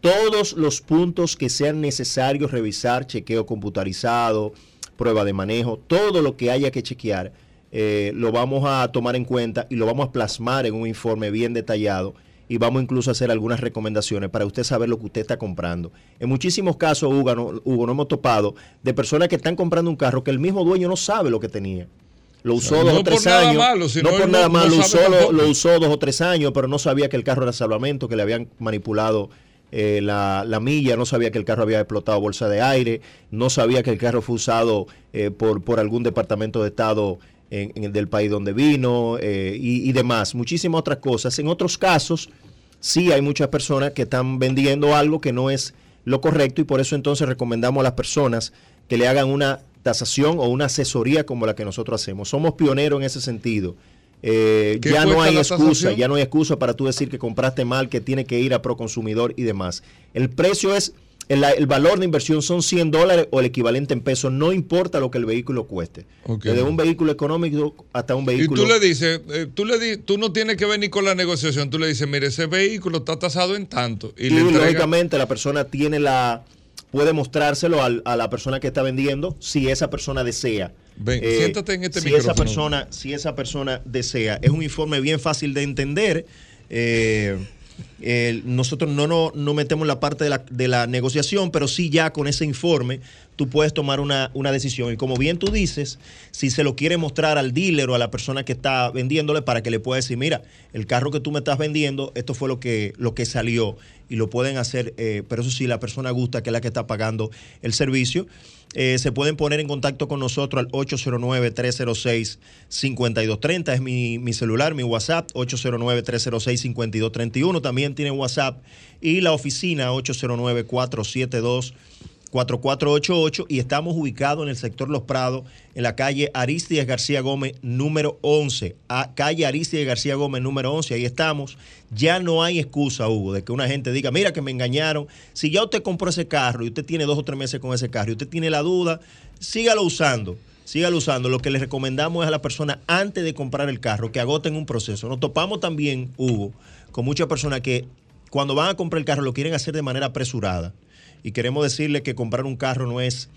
Speaker 8: todos los puntos que sean necesarios revisar, chequeo computarizado, prueba de manejo, todo lo que haya que chequear, eh, lo vamos a tomar en cuenta y lo vamos a plasmar en un informe bien detallado y vamos incluso a hacer algunas recomendaciones para usted saber lo que usted está comprando. En muchísimos casos, Hugo, no, Hugo, no hemos topado de personas que están comprando un carro que el mismo dueño no sabe lo que tenía. Lo usó dos o tres años.
Speaker 1: malo,
Speaker 8: no por nada
Speaker 1: no-
Speaker 8: malo, lo, usó, lo usó dos o tres años, pero no sabía que el carro era salvamento, que le habían manipulado eh, la, la milla, no sabía que el carro había explotado bolsa de aire, no sabía que el carro fue usado eh, por, por algún departamento de Estado en, en el del país donde vino eh, y, y demás. Muchísimas otras cosas. En otros casos, sí hay muchas personas que están vendiendo algo que no es lo correcto y por eso entonces recomendamos a las personas que le hagan una tasación o una asesoría como la que nosotros hacemos. Somos pioneros en ese sentido. Eh,
Speaker 1: ¿Qué
Speaker 8: ya no hay excusa,
Speaker 1: tasación?
Speaker 8: ya no hay excusa para tú decir que compraste mal, que tiene que ir a Proconsumidor y demás. El precio es, el, el valor de inversión son 100 dólares o el equivalente en pesos, no importa lo que el vehículo cueste. Desde un vehículo económico hasta un
Speaker 1: Y
Speaker 8: vehículo...
Speaker 1: tú le dices, eh, tú le di- tú no tienes que venir con la negociación, tú le dices, mire, ese vehículo está tasado en tanto. Y,
Speaker 8: y
Speaker 1: le entrega-
Speaker 8: lógicamente la persona tiene la puede mostrárselo al- a la persona que está vendiendo si esa persona desea.
Speaker 1: Ven,
Speaker 8: Eh,
Speaker 1: siéntate en este
Speaker 8: si
Speaker 1: micrófono.
Speaker 8: esa persona si esa persona desea es un informe bien fácil de entender eh, el- nosotros no nos no metemos la parte de la, de la negociación, pero sí ya con ese informe tú puedes tomar una, una decisión. Y como bien tú dices, si se lo quiere mostrar al dealer o a la persona que está vendiéndole para que le pueda decir, mira, el carro que tú me estás vendiendo, esto fue lo que, lo que salió. Y lo pueden hacer, eh, pero eso sí, la persona gusta, que es la que está pagando el servicio. Eh, se pueden poner en contacto con nosotros al 809-306-5230. Es mi, mi celular, mi WhatsApp, 809-306-5231. También tienen WhatsApp y la oficina 809-472. 4488 y estamos ubicados en el sector Los Prados, en la calle Aristides García Gómez, número 11. A, calle Aristides García Gómez, número 11. Ahí estamos. Ya no hay excusa, Hugo, de que una gente diga, mira que me engañaron. Si ya usted compró ese carro y usted tiene dos o tres meses con ese carro y usted tiene la duda, sígalo usando. Sígalo usando. Lo que les recomendamos es a la persona antes de comprar el carro que agoten un proceso. Nos topamos también, Hugo, con muchas personas que cuando van a comprar el carro lo quieren hacer de manera apresurada. Y queremos decirle que comprar un carro no es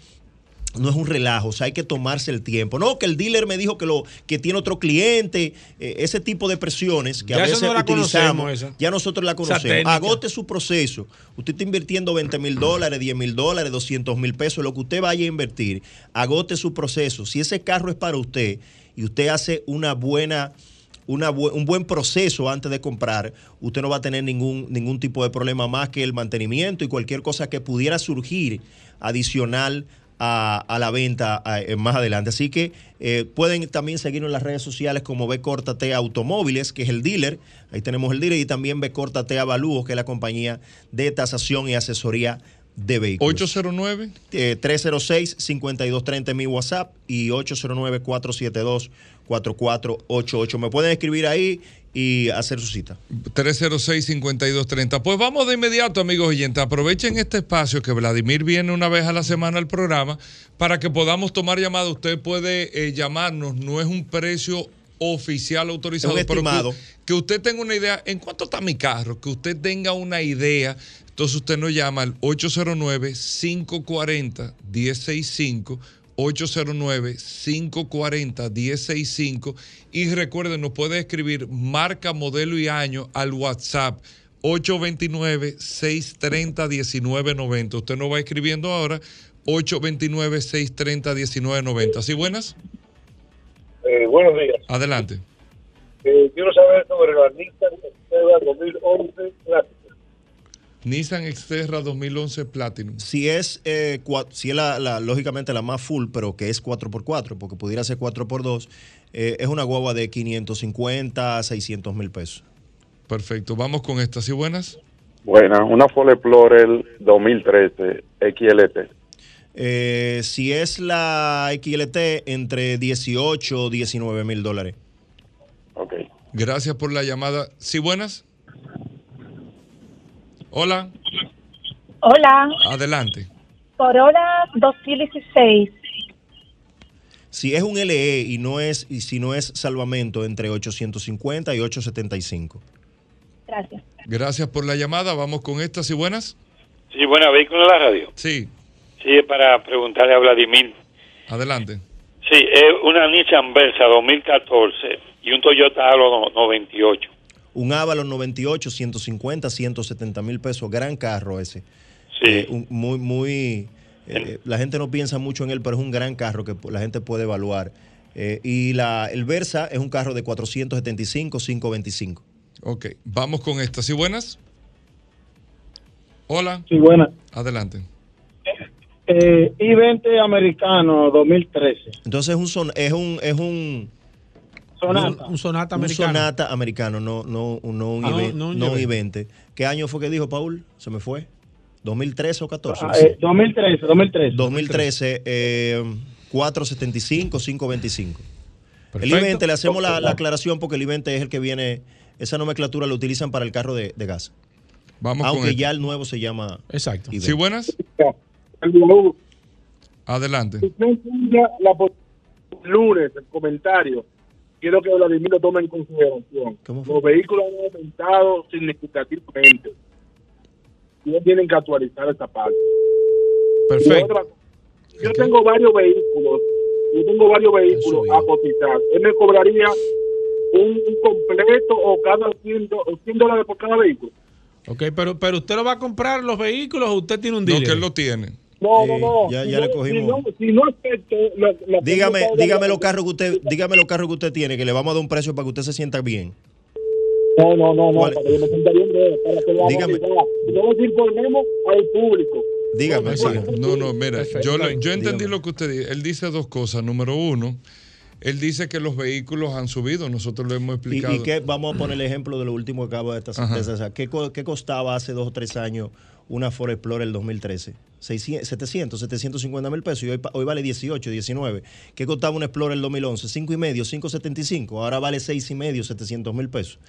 Speaker 8: no es un relajo, o sea, hay que tomarse el tiempo. No, que el dealer me dijo que lo que tiene otro cliente, eh, ese tipo de presiones que
Speaker 2: Ya
Speaker 8: a veces
Speaker 2: no
Speaker 8: utilizamos, ya nosotros la conocemos. Agote su proceso. Usted está invirtiendo 20 mil dólares, 10 mil dólares, 200 mil pesos, lo que usted vaya a invertir. Agote su proceso. Si ese carro es para usted y usted hace una buena una bu- un buen proceso antes de comprar, usted no va a tener ningún, ningún tipo de problema más que el mantenimiento y cualquier cosa que pudiera surgir adicional a, a la venta a- eh, más adelante. Así que eh, pueden también seguirnos en las redes sociales como B T Automóviles, que es el dealer. Ahí tenemos el dealer y también B T Avalúos, que es la compañía de tasación y asesoría de vehículos.
Speaker 1: 809
Speaker 8: Eh, 306-5230 en mi WhatsApp y 809-472-4488. Me pueden escribir ahí y hacer su cita.
Speaker 1: 306-5230. Pues vamos de inmediato, amigos oyentes. Aprovechen este espacio que Vladimir viene una vez a la semana al programa para que podamos tomar llamadas. Usted puede eh, llamarnos, no es un precio oficial autorizado,
Speaker 8: Es un
Speaker 1: pero que-
Speaker 8: estimado.
Speaker 1: que, usted tenga una idea, ¿en cuánto está mi carro? Que usted tenga una idea. Entonces usted nos llama al 809-540-1065. 809-540-1065 y recuerden, nos puede escribir marca, modelo y año al WhatsApp 829-630-1990. Usted nos va escribiendo ahora 829-630-1990. ¿Sí buenas?
Speaker 9: Eh, buenos días.
Speaker 1: Adelante.
Speaker 9: Eh, quiero saber sobre la Xterra 2011 Clásica.
Speaker 1: Nissan Xterra 2011 Platinum.
Speaker 8: Si es, eh, cua- si es la, la- lógicamente la más full, pero que es 4x4, porque pudiera ser 4x2, eh, es una guagua de 550 a 600 mil pesos.
Speaker 1: Perfecto. Vamos con esta. ¿Sí buenas?
Speaker 10: Buena, una Ford Explorer 2013 XLT.
Speaker 8: Eh, si es la XLT, entre 18 o 19 mil dólares.
Speaker 10: Ok.
Speaker 1: Gracias por la llamada. ¿Sí buenas? Hola.
Speaker 11: Hola,
Speaker 1: Adelante.
Speaker 11: Corolla 2016.
Speaker 8: Si es un LE y no es y si no es salvamento entre 850 y 875.
Speaker 11: Gracias.
Speaker 1: Gracias por la llamada. Vamos con esta. ¿Sí buenas?
Speaker 12: Sí, buena, vehículo en la radio.
Speaker 1: Sí.
Speaker 12: Sí, es para preguntarle a Vladimir.
Speaker 1: Adelante.
Speaker 12: Sí, es una Nissan Versa 2014 y un Toyota Halo no- 98.
Speaker 8: Un Avalon 98, 150, 170 mil pesos. Gran carro ese.
Speaker 12: Sí.
Speaker 8: Eh, un- muy, muy. eh, la gente no piensa mucho en él, pero es un gran carro que la gente puede evaluar. Eh, y la, el Versa es un carro de 475, 525.
Speaker 1: Ok, vamos con esta. ¿Sí buenas? Hola.
Speaker 13: Sí, buena.
Speaker 1: Adelante.
Speaker 13: Eh, I-20 americano 2013.
Speaker 8: Entonces es un, son- es un, es un
Speaker 13: Sonata.
Speaker 2: Un sonata
Speaker 8: Un
Speaker 2: americano.
Speaker 8: sonata americano, no, no, no un,
Speaker 2: Ah, no,
Speaker 8: I-20,
Speaker 2: no un
Speaker 8: no un
Speaker 2: I-20.
Speaker 8: I-20. ¿Qué año fue que dijo Paul? Se me fue. ¿2013 o 14?
Speaker 13: Ah, eh, 2013, 2013.
Speaker 8: 2013, eh, 475, 525. El
Speaker 13: Perfecto.
Speaker 8: I-20 le hacemos la, la aclaración porque el I-20 es el que viene, esa nomenclatura lo utilizan para el carro de, de gas.
Speaker 1: Vamos
Speaker 8: Aunque
Speaker 1: con este.
Speaker 8: ya el nuevo se llama.
Speaker 2: Exacto.
Speaker 8: I-20.
Speaker 1: ¿Sí buenas? Adelante.
Speaker 9: La pos- lunes el comentario, quiero que Vladimir lo tome en consideración. Los vehículos han aumentado significativamente. Y tienen que actualizar esa parte.
Speaker 2: Perfecto.
Speaker 9: Otra, yo tengo varios vehículos, yo tengo varios vehículos a cotizar. Él me cobraría un, un completo o cada 100, do- 100 dólares por cada vehículo.
Speaker 2: Ok, pero, pero usted lo va a comprar los vehículos o usted tiene un
Speaker 1: No,
Speaker 2: dealer.
Speaker 1: que él lo tiene.
Speaker 9: No, no, no.
Speaker 8: ya-
Speaker 9: Si
Speaker 8: ya le
Speaker 9: no-
Speaker 8: cogimos.
Speaker 9: Si no, si no acepto la- la-
Speaker 8: Dígame, dígame los carros que usted, dígame los carros que usted tiene, que le vamos a dar un precio para que usted se sienta bien.
Speaker 9: No, no, no, no, para que yo me sienta bien de para que lo
Speaker 8: Dígame.
Speaker 9: no al público.
Speaker 8: Dígame,
Speaker 1: Exacto. No, no, mira, yo, yo entendí
Speaker 8: Dígame.
Speaker 1: lo que usted dice. Él dice dos cosas. Número uno, él dice que los vehículos han subido. Nosotros lo hemos explicado.
Speaker 8: y vamos a poner el ejemplo de lo último que acaba de estar
Speaker 1: Ajá.
Speaker 8: de César. ¿Qué, qué costaba hace dos o tres años una Ford Explorer el 2013? 600, 700, 750 mil pesos y hoy, vale 18, 19. ¿Qué costaba un Explorer el 2011? 5 y medio, 575. Ahora vale 6 y medio, 700 mil pesos.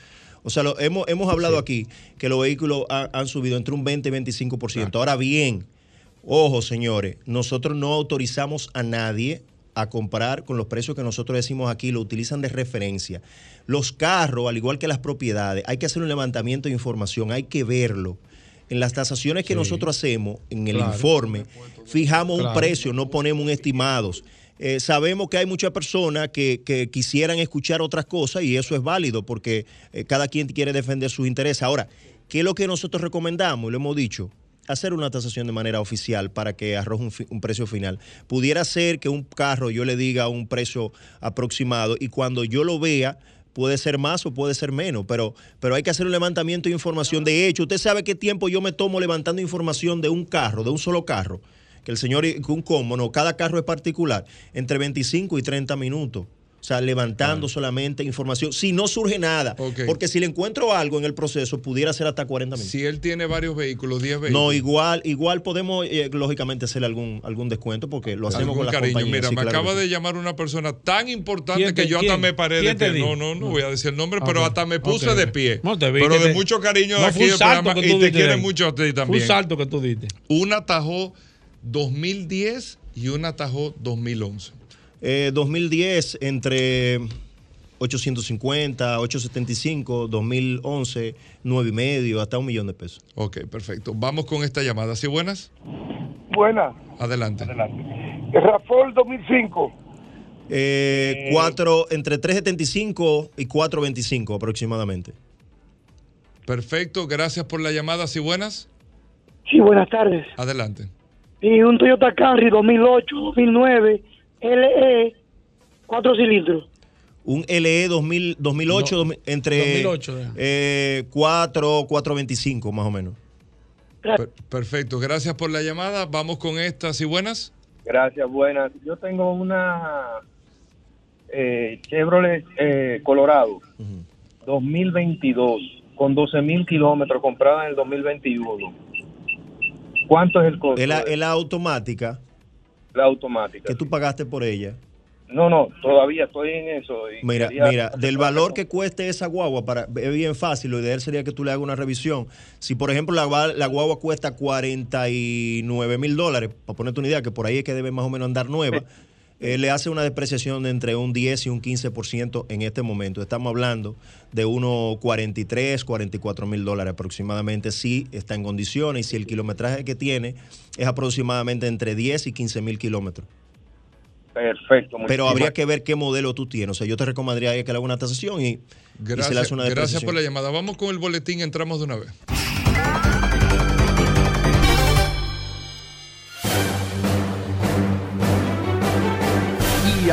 Speaker 8: O sea, lo- hemos, hemos hablado aquí que los vehículos ha- han subido entre un 20 y 25%. Ahora bien, Ojo, señores, nosotros no autorizamos a nadie a comprar con los precios que nosotros decimos aquí, lo utilizan de referencia. Los carros, al igual que las propiedades, hay que hacer un levantamiento de información, hay que verlo. En las tasaciones que nosotros hacemos, en el
Speaker 2: Claro.
Speaker 8: informe, fijamos un precio, no ponemos un estimados. Eh, sabemos que hay muchas personas que, que quisieran escuchar otras cosas y eso es válido porque eh, cada quien quiere defender sus intereses. Ahora, ¿qué es lo que nosotros recomendamos? Lo hemos dicho hacer una tasación de manera oficial para que arroje un, un precio final. Pudiera ser que un carro yo le diga un precio aproximado y cuando yo lo vea puede ser más o puede ser menos, pero, pero hay que hacer un levantamiento de información. De hecho, usted sabe qué tiempo yo me tomo levantando información de un carro, de un solo carro, que el señor, un combo, no, cada carro es particular, entre 25 y 30 minutos. O sea, levantando solamente información, si no surge nada. Porque si le encuentro algo en el proceso, pudiera ser hasta 40 minutos.
Speaker 1: Si él tiene varios vehículos, 10 vehículos.
Speaker 8: No, igual, igual podemos, eh, lógicamente, hacerle algún, algún descuento porque lo hacemos con la
Speaker 1: cariño.
Speaker 8: compañía.
Speaker 1: Mira,
Speaker 8: sí,
Speaker 1: me
Speaker 8: claro
Speaker 1: acaba
Speaker 8: que
Speaker 1: de llamar una persona tan importante
Speaker 2: ¿Quién
Speaker 1: que yo hasta me paré de
Speaker 2: ¿Quién te
Speaker 1: pie. No, no, no voy a decir el nombre, pero hasta me puse de pie.
Speaker 2: No, te vi
Speaker 1: pero de
Speaker 2: te-
Speaker 1: mucho cariño
Speaker 2: No,
Speaker 1: aquí
Speaker 2: fue un
Speaker 1: del
Speaker 2: salto
Speaker 1: programa
Speaker 2: que
Speaker 1: y
Speaker 2: tú
Speaker 1: te quiere mucho a ti también.
Speaker 2: un salto que tú diste.
Speaker 1: Una Tajo 2010 y una Tajo 2011.
Speaker 8: Eh, 2010 entre 850, 875, 2011, 9 y medio, hasta un millón de pesos.
Speaker 1: Ok, perfecto. Vamos con esta llamada. ¿Sí, buenas?
Speaker 9: Buena.
Speaker 1: Adelante.
Speaker 9: Rafol 2005.
Speaker 8: Eh, cuatro, entre 375 y 425 aproximadamente.
Speaker 1: Perfecto, gracias por la llamada. ¿Sí, buenas?
Speaker 14: Sí, buenas tardes.
Speaker 1: Adelante.
Speaker 14: Y un Toyota Camry 2008, 2009, LE, cuatro cilindros.
Speaker 8: Un LE 2000, 2008,
Speaker 2: No,
Speaker 8: dos- entre
Speaker 2: 2008, ya.
Speaker 8: eh, 4, 425 más o menos.
Speaker 1: Per- perfecto, gracias por la llamada. Vamos con esta. ¿Sí, buenas?
Speaker 15: Gracias, buenas. Yo tengo una eh, Chevrolet eh, Colorado 2022 con 12 mil kilómetros comprada en el 2021. ¿Cuánto es el costo?
Speaker 8: Es la, es la automática
Speaker 15: la automática.
Speaker 8: que tú pagaste por ella.
Speaker 15: No, no, todavía estoy en eso. y
Speaker 8: Mira,
Speaker 15: quería-
Speaker 8: mira, del valor que cueste esa guagua, para, es bien fácil, lo ideal sería que tú le hagas una revisión. Si, por ejemplo, la, la guagua cuesta 49 mil dólares, para ponerte una idea, que por ahí es que debe más o menos andar nueva, eh, le hace una depreciación de entre un 10 y un 15% en este momento. Estamos hablando de unos 43, 44 mil dólares aproximadamente, si está en condiciones y si el kilometraje que tiene es aproximadamente entre 10 y 15 mil kilómetros.
Speaker 15: Perfecto.
Speaker 8: Pero habría que ver qué modelo tú tienes. O sea, yo te recomendaría que le haga una tasación y, y se le
Speaker 1: Gracias,
Speaker 8: hace una
Speaker 1: gracias por la llamada. Vamos con el boletín, entramos de una vez.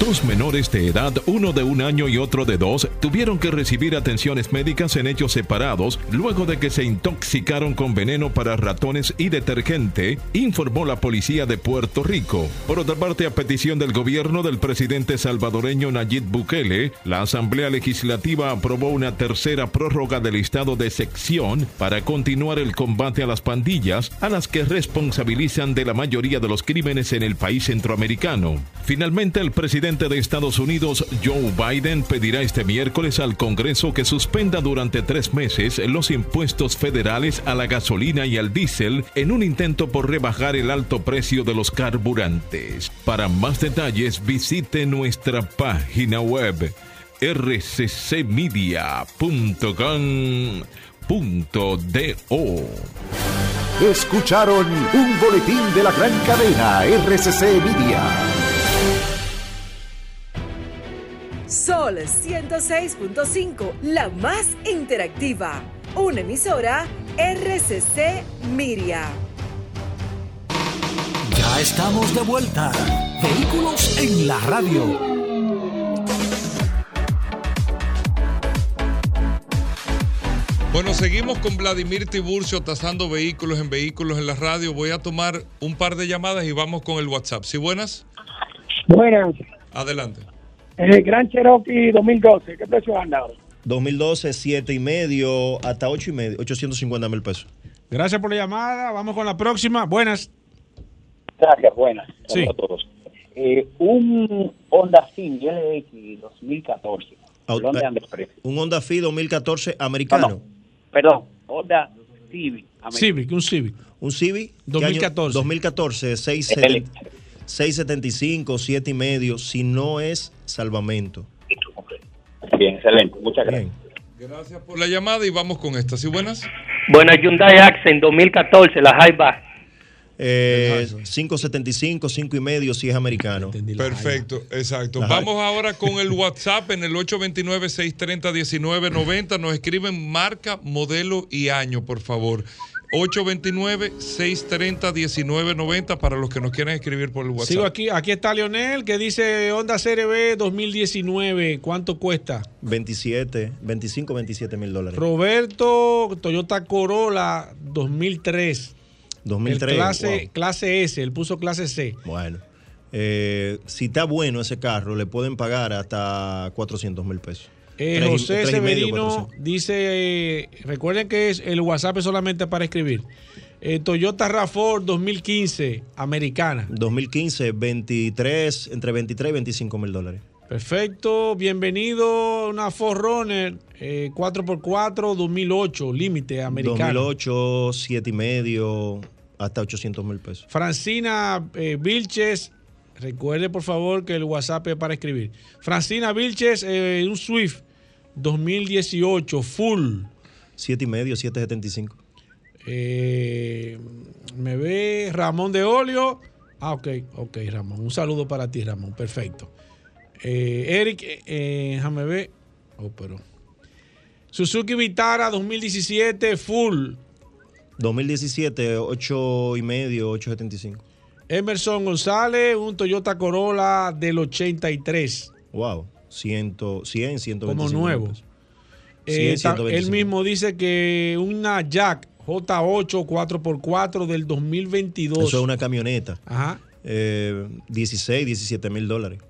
Speaker 16: Dos menores de edad, uno de un año y otro de dos, tuvieron que recibir atenciones médicas en hechos separados luego de que se intoxicaron con veneno para ratones y detergente, informó la policía de Puerto Rico. Por otra parte, a petición del gobierno del presidente salvadoreño Nayib Bukele, la Asamblea Legislativa aprobó una tercera prórroga del estado de sección para continuar el combate a las pandillas, a las que responsabilizan de la mayoría de los crímenes en el país centroamericano. Finalmente, el presidente de Estados Unidos, Joe Biden, pedirá este miércoles al Congreso que suspenda durante tres meses los impuestos federales a la gasolina y al diésel en un intento por rebajar el alto precio de los carburantes. Para más detalles, visite nuestra página web rccmedia.com.do.
Speaker 17: Escucharon un boletín de la gran cadena RCC Media.
Speaker 7: Sol 106.5, la más interactiva. Una emisora RCC Miria.
Speaker 4: Ya estamos de vuelta. Vehículos en la radio.
Speaker 1: Bueno, seguimos con Vladimir Tiburcio tasando vehículos en vehículos en la radio. Voy a tomar un par de llamadas y vamos con el WhatsApp. ¿Sí buenas?
Speaker 13: Buenas.
Speaker 1: Adelante.
Speaker 13: Eh, Gran Cherokee 2012, ¿qué precio anda ahora?
Speaker 8: 2012, 7 y medio hasta 8 y medio, 850 mil pesos.
Speaker 2: Gracias por la llamada. Vamos con la próxima. Buenas.
Speaker 18: Gracias, buenas.
Speaker 2: Sí.
Speaker 18: A todos. Eh, un Honda Civic LX 2014.
Speaker 8: Au-
Speaker 18: ¿Dónde
Speaker 8: eh,
Speaker 18: anda el precio?
Speaker 8: Un Honda Fit 2014 americano.
Speaker 18: Perdón, Honda Civic. americano.
Speaker 2: Civic, un Civic.
Speaker 8: Un Civic. ¿qué
Speaker 2: 2014.
Speaker 8: año? 2014, 670 675, 7 y medio, si no es salvamento.
Speaker 18: Bien, excelente. Muchas gracias.
Speaker 1: Gracias por la llamada y vamos con esta. ¿Sí buenas?
Speaker 19: Bueno, Hyundai Accent 2014, la Highback.
Speaker 8: Eh, 575, 5 y medio, si es americano.
Speaker 1: Perfecto, exacto. Vamos ahora con el WhatsApp en el 829-630-1990. Nos escriben marca, modelo y año, por favor. 829-630-1990 para los que nos quieran escribir por el WhatsApp.
Speaker 2: Sigo aquí. Aquí está Leonel que dice Honda CRB 2019. ¿Cuánto cuesta?
Speaker 8: 27, 25, 27 mil dólares.
Speaker 2: Roberto Toyota Corolla 2003.
Speaker 8: 2003,
Speaker 2: El clase,
Speaker 8: wow.
Speaker 2: clase S, él puso clase C.
Speaker 8: Bueno, eh, si está bueno ese carro, le pueden pagar hasta 400 mil pesos.
Speaker 2: Eh,
Speaker 8: Tres
Speaker 2: José
Speaker 8: tres
Speaker 2: Severino
Speaker 8: 400.
Speaker 2: dice, recuerden que es, el WhatsApp es solamente para escribir. Eh, Toyota RAV4 2015, americana.
Speaker 8: 2015, 23, entre 23 y 25 mil dólares.
Speaker 2: Perfecto, bienvenido. Una Forerunner eh, 4x4 2008, límite americano.
Speaker 8: 2008, 7 y medio, hasta 800 mil pesos.
Speaker 2: Francina eh, Vilches, recuerde por favor que el WhatsApp es para escribir. Francina Vilches, eh, un Swift 2018, full.
Speaker 8: 7 y medio, 775.
Speaker 2: Eh, me ve Ramón de Olio. Ah, ok, ok, Ramón. Un saludo para ti, Ramón. Perfecto. Eh, Eric, eh, déjame ver. Oh, pero. Suzuki Vitara 2017, full.
Speaker 8: 2017, 8 y medio, 875.
Speaker 2: Emerson González, un Toyota Corolla del 83.
Speaker 8: Wow, 100, 100 125
Speaker 2: Como nuevo. Eh,
Speaker 8: 100,
Speaker 2: ta-
Speaker 8: 125.
Speaker 2: él mismo dice que una Jack J8 4x4 del 2022.
Speaker 8: Eso es una camioneta.
Speaker 2: Ajá.
Speaker 8: Eh, 16, 17 mil dólares.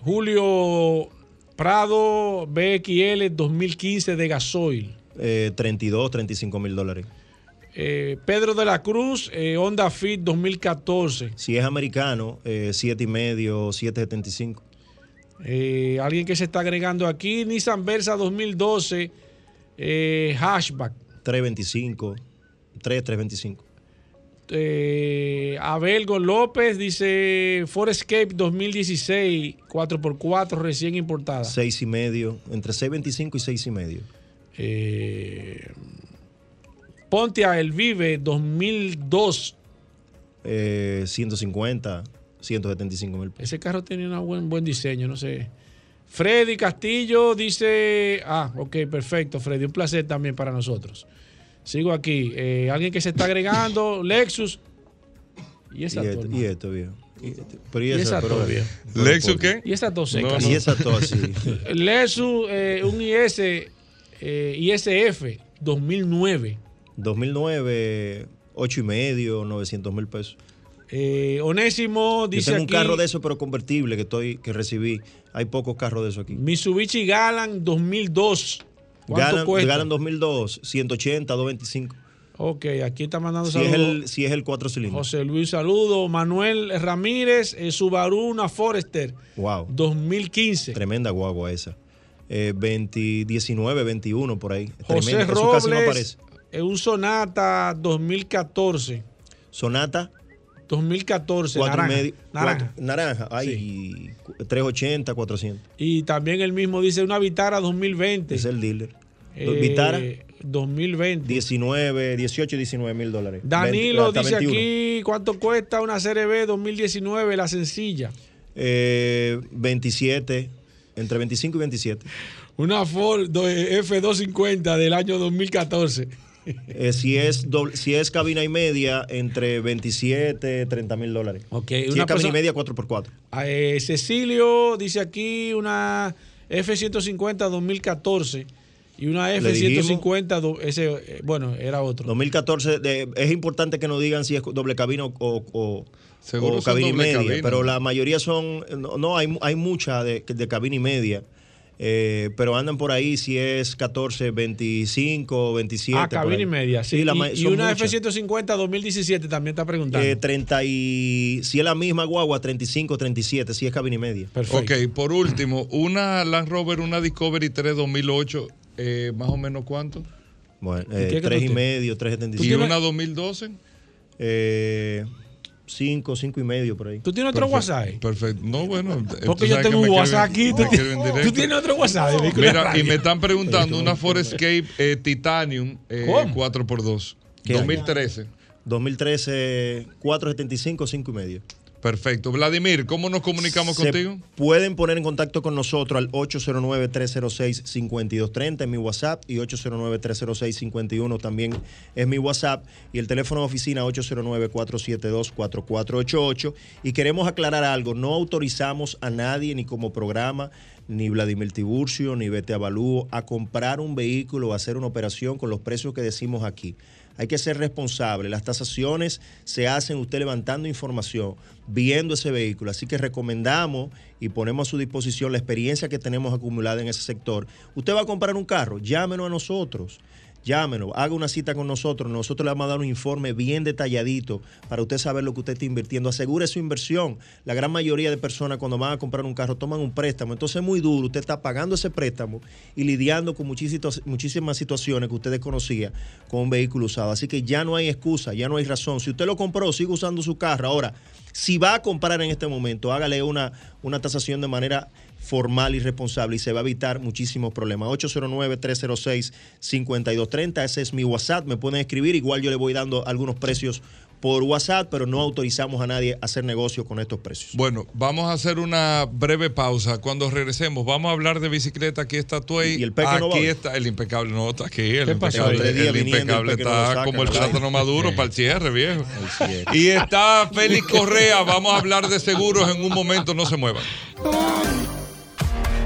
Speaker 2: Julio Prado BXL 2015 de gasoil.
Speaker 8: Eh, 32, 35 mil dólares.
Speaker 2: Eh, Pedro de la Cruz, eh, Honda Fit 2014.
Speaker 8: Si es americano, eh, 7 y medio, 775.
Speaker 2: Eh, alguien que se está agregando aquí, Nissan Versa 2012, eh, Hashback.
Speaker 8: 325, 3, 325.
Speaker 2: Eh, Abel Gon López dice Forescape 2016, 4x4 recién importada.
Speaker 8: 6 y medio, entre 6.25 y 6 y
Speaker 2: Eh, Pontiac El Vive 2002.
Speaker 8: Eh, 150, 175 mil pesos.
Speaker 2: Ese carro tenía un buen, buen diseño, no sé. Freddy Castillo dice, ah, ok, perfecto, Freddy, un placer también para nosotros. Sigo aquí. Eh, alguien que se está agregando, Lexus. ¿Y esa
Speaker 8: Y esto,
Speaker 2: torma?
Speaker 8: y esto, viejo. Y. Pero y
Speaker 2: ¿Y
Speaker 8: esa, pero,
Speaker 2: viejo?
Speaker 1: ¿Lexus
Speaker 8: por-
Speaker 1: qué?
Speaker 2: Y esa tos
Speaker 8: No,
Speaker 2: seca.
Speaker 8: no. Y esa tos, sí.
Speaker 2: Lexus, eh, un IS, eh, ISF 2009.
Speaker 8: 2009, 8 y medio, 900 mil pesos.
Speaker 2: Eh, Onésimo
Speaker 8: Yo
Speaker 2: dice
Speaker 8: tengo un
Speaker 2: aquí,
Speaker 8: carro de eso, pero convertible que estoy que recibí. Hay pocos carros de eso aquí.
Speaker 2: Mitsubishi Galan 2002. ¿Cuánto
Speaker 8: Galan,
Speaker 2: cuesta?
Speaker 8: Galan 2002, 180, 225.
Speaker 2: Ok, aquí está mandando
Speaker 8: Si es,
Speaker 2: saludos.
Speaker 8: el, si es el 4 cilindros.
Speaker 2: José Luis, saludo. Manuel Ramírez, eh, Subaru, una Forester
Speaker 8: Wow.
Speaker 2: 2015.
Speaker 8: Tremenda guagua esa. Eh, 20, 19, 21 por ahí.
Speaker 2: José
Speaker 8: Tremenda. Eso casi no
Speaker 2: Robles,
Speaker 8: aparece.
Speaker 2: Eh, un Sonata 2014.
Speaker 8: Sonata.
Speaker 2: 2014,
Speaker 8: 4
Speaker 2: naranja.
Speaker 8: medio.
Speaker 2: naranja.
Speaker 8: cuatro- naranja. Ay, 380, 400.
Speaker 2: Y también el mismo dice una Vitara 2020.
Speaker 8: Es el dealer.
Speaker 2: Eh,
Speaker 8: Vitara.
Speaker 2: 2020.
Speaker 8: 19, 18, 19 mil dólares.
Speaker 2: Danilo
Speaker 8: 20, hasta
Speaker 2: dice
Speaker 8: 21.
Speaker 2: aquí cuánto cuesta una Serie B 2019, la sencilla.
Speaker 8: Eh, 27, entre 25 y 27.
Speaker 2: Una Ford do- F250 del año 2014.
Speaker 8: Eh, si, es doble- si es cabina y media, entre 27 30 mil dólares.
Speaker 2: Ok,
Speaker 8: si
Speaker 2: una
Speaker 8: es cabina
Speaker 2: persona-
Speaker 8: y media, 4x4.
Speaker 2: Ah, eh, Cecilio dice aquí una F150 2014 y una
Speaker 8: Le
Speaker 2: F150, do- ese, eh, bueno, era otro.
Speaker 8: 2014, de- es importante que nos digan si es doble cabina o, o- o-
Speaker 1: Seguro
Speaker 8: o cabina y media,
Speaker 1: cabina.
Speaker 8: pero la mayoría son, no, no, hay, hay mucha de, de cabina y media, eh, pero andan por ahí si es 14, 25, 27.
Speaker 2: Ah, cabina y media, sí.
Speaker 8: la
Speaker 2: y, y una
Speaker 8: muchas.
Speaker 2: F150 2017 también está preguntando.
Speaker 8: Eh, 30 y, si es la misma guagua, 35, 37, si es cabina y media.
Speaker 1: Ok, por último, una Land Rover, una Discovery 3 2008, eh, más o menos cuánto?
Speaker 8: Bueno,
Speaker 1: ¿Y qué que
Speaker 8: eh,
Speaker 1: tú
Speaker 8: 3 y
Speaker 1: tienes?
Speaker 8: medio, 3,75.
Speaker 1: ¿Y una 2012?
Speaker 8: Eh, 5, 5 y medio por ahí.
Speaker 2: ¿Tú tienes otro
Speaker 1: Perfecto,
Speaker 2: WhatsApp?
Speaker 1: Perfecto. No, bueno.
Speaker 2: Porque
Speaker 1: tú
Speaker 2: yo tengo un WhatsApp aquí. ¿Tú, tú tienes otro WhatsApp de
Speaker 1: Mira, y me están preguntando una Ford Escape eh, Titanium eh,
Speaker 8: ¿Cómo?
Speaker 1: 4x2.
Speaker 8: ¿Qué
Speaker 1: 2013.
Speaker 8: 2013, 475, 5 y medio.
Speaker 1: Perfecto. Vladimir, ¿cómo nos comunicamos
Speaker 8: Se
Speaker 1: contigo?
Speaker 8: Pueden poner en contacto con nosotros al 809-306-5230 en mi WhatsApp y 809-306-51 también es mi WhatsApp y el teléfono de oficina 809-472-4488 y queremos aclarar algo, no autorizamos a nadie ni como programa ni Vladimir Tiburcio ni Bete Avalúo a comprar un vehículo o hacer una operación con los precios que decimos aquí. Hay que ser responsable. Las tasaciones se hacen usted levantando información, viendo ese vehículo. Así que recomendamos y ponemos a su disposición la experiencia que tenemos acumulada en ese sector. Usted va a comprar un carro, llámenos a nosotros. Llámenos, haga una cita con nosotros. Nosotros le vamos a dar un informe bien detalladito para usted saber lo que usted está invirtiendo. Asegure su inversión. La gran mayoría de personas cuando van a comprar un carro toman un préstamo. Entonces es muy duro. Usted está pagando ese préstamo y lidiando con muchísimas, situaciones que usted desconocía con un vehículo usado. Así que ya no hay excusa, ya no hay razón. Si usted lo compró, sigue usando su carro. Ahora, si va a comprar en este momento, hágale una, una tasación de manera formal y responsable y se va a evitar muchísimos problemas. 809-306-5230, ese es mi WhatsApp, me pueden escribir, igual yo le voy dando algunos precios por WhatsApp, pero no autorizamos a nadie a hacer negocio con estos precios.
Speaker 1: Bueno, vamos a hacer una breve pausa. Cuando regresemos, vamos a hablar de bicicleta. Aquí está Tuey.
Speaker 8: ¿Y el Peque
Speaker 1: Aquí
Speaker 8: no
Speaker 1: está el impecable. No, está aquí. El impecable, el
Speaker 8: viniendo,
Speaker 1: impecable
Speaker 8: el
Speaker 1: está
Speaker 8: saca,
Speaker 1: como el plátano maduro para el cierre, viejo.
Speaker 8: cierre.
Speaker 1: Y está Félix Correa. Vamos a hablar de seguros en un momento. No se muevan.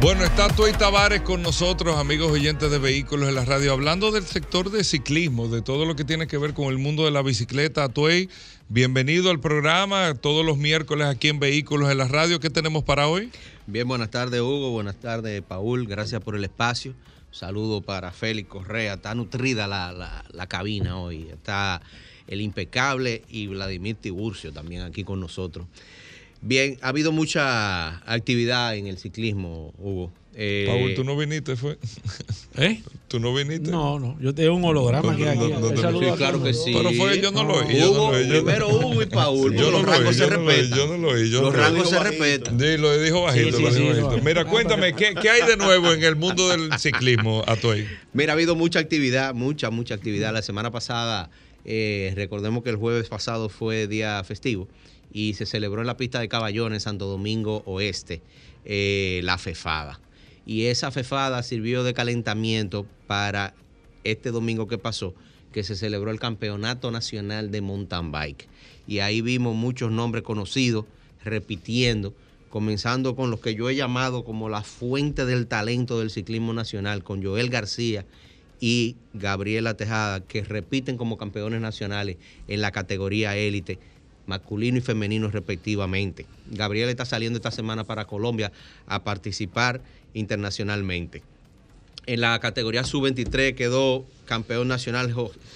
Speaker 1: Bueno, está Tuey Tavares con nosotros, amigos oyentes de vehículos en la radio, hablando del sector de ciclismo, de todo lo que tiene que ver con el mundo de la bicicleta. Tuey, bienvenido al programa, todos los miércoles aquí en Vehículos en la radio. ¿Qué tenemos para hoy?
Speaker 20: Bien, buenas tardes Hugo, buenas tardes Paul, gracias por el espacio. Saludo para Félix Correa, está nutrida la, la- la cabina hoy, está el impecable y Vladimir Tiburcio también aquí con nosotros. Bien, ha habido mucha actividad en el ciclismo, Hugo. Eh,
Speaker 1: Paul, tú no viniste, fue.
Speaker 2: ¿Eh?
Speaker 1: ¿Tú no viniste?
Speaker 2: No, no. Yo tengo un holograma
Speaker 1: No,
Speaker 2: que
Speaker 20: sí, claro que sí.
Speaker 1: Pero fue, yo no lo oí. Yo
Speaker 20: Hugo,
Speaker 1: no lo oí. yo-
Speaker 20: primero Hugo y Paul,
Speaker 1: Yo
Speaker 20: los
Speaker 1: no lo
Speaker 20: rangos
Speaker 1: oí,
Speaker 20: se
Speaker 1: yo no lo oí,
Speaker 20: respetan.
Speaker 1: Yo no lo oí. yo
Speaker 20: Los rangos se respetan.
Speaker 1: Sí, lo dijo bajito.
Speaker 20: Sí,
Speaker 1: lo
Speaker 20: sí,
Speaker 1: dijo
Speaker 20: sí,
Speaker 1: bajito. Mira, cuéntame, ¿qué, ¿qué hay de nuevo en el mundo del ciclismo, Atoy?
Speaker 20: Mira, ha habido mucha actividad, mucha, mucha actividad. La semana pasada, eh, recordemos que el jueves pasado fue día festivo y se celebró en la pista de Caballones, Santo Domingo Oeste, eh, la FEFADA. Y esa FEFADA sirvió de calentamiento para este domingo que pasó, que se celebró el Campeonato Nacional de Mountain Bike. Y ahí vimos muchos nombres conocidos repitiendo, comenzando con los que yo he llamado como la fuente del talento del ciclismo nacional, con Joel García y Gabriela Tejada, que repiten como campeones nacionales en la categoría élite, masculino y femenino respectivamente. Gabriela está saliendo esta semana para Colombia a participar internacionalmente. En la categoría sub-23 quedó campeón nacional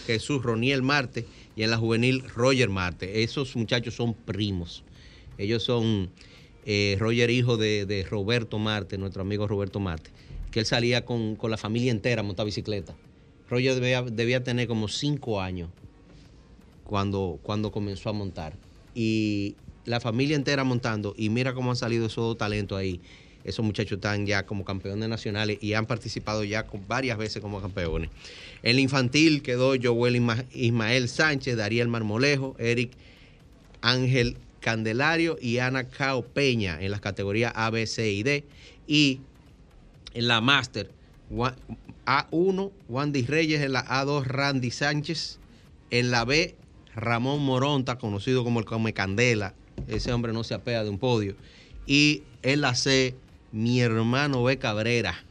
Speaker 20: Jesús Roniel Marte y en la juvenil Roger Marte. Esos muchachos son primos. Ellos son eh, Roger, hijo de, Roberto Marte, nuestro amigo Roberto Marte, que él salía con, con la familia entera a montar bicicleta. Roger debía tener como cinco años cuando, cuando comenzó a montar. Y la familia entera montando, y mira cómo han salido esos dos talentos ahí. Esos muchachos están ya como campeones nacionales y han participado ya con varias veces como campeones. En el infantil quedó Joel Isma- Ismael Sánchez, Dariel Marmolejo, Eric Ángel Candelario y Ana Cao Peña en las categorías A, B, C y D. Y en la Master, Wa- A1, Wandy Reyes, en la A2, Randy Sánchez, en la B, Ramón Moronta, conocido como el Come Candela, ese hombre no se apea de un podio, y en la C, mi hermano B. Cabrera,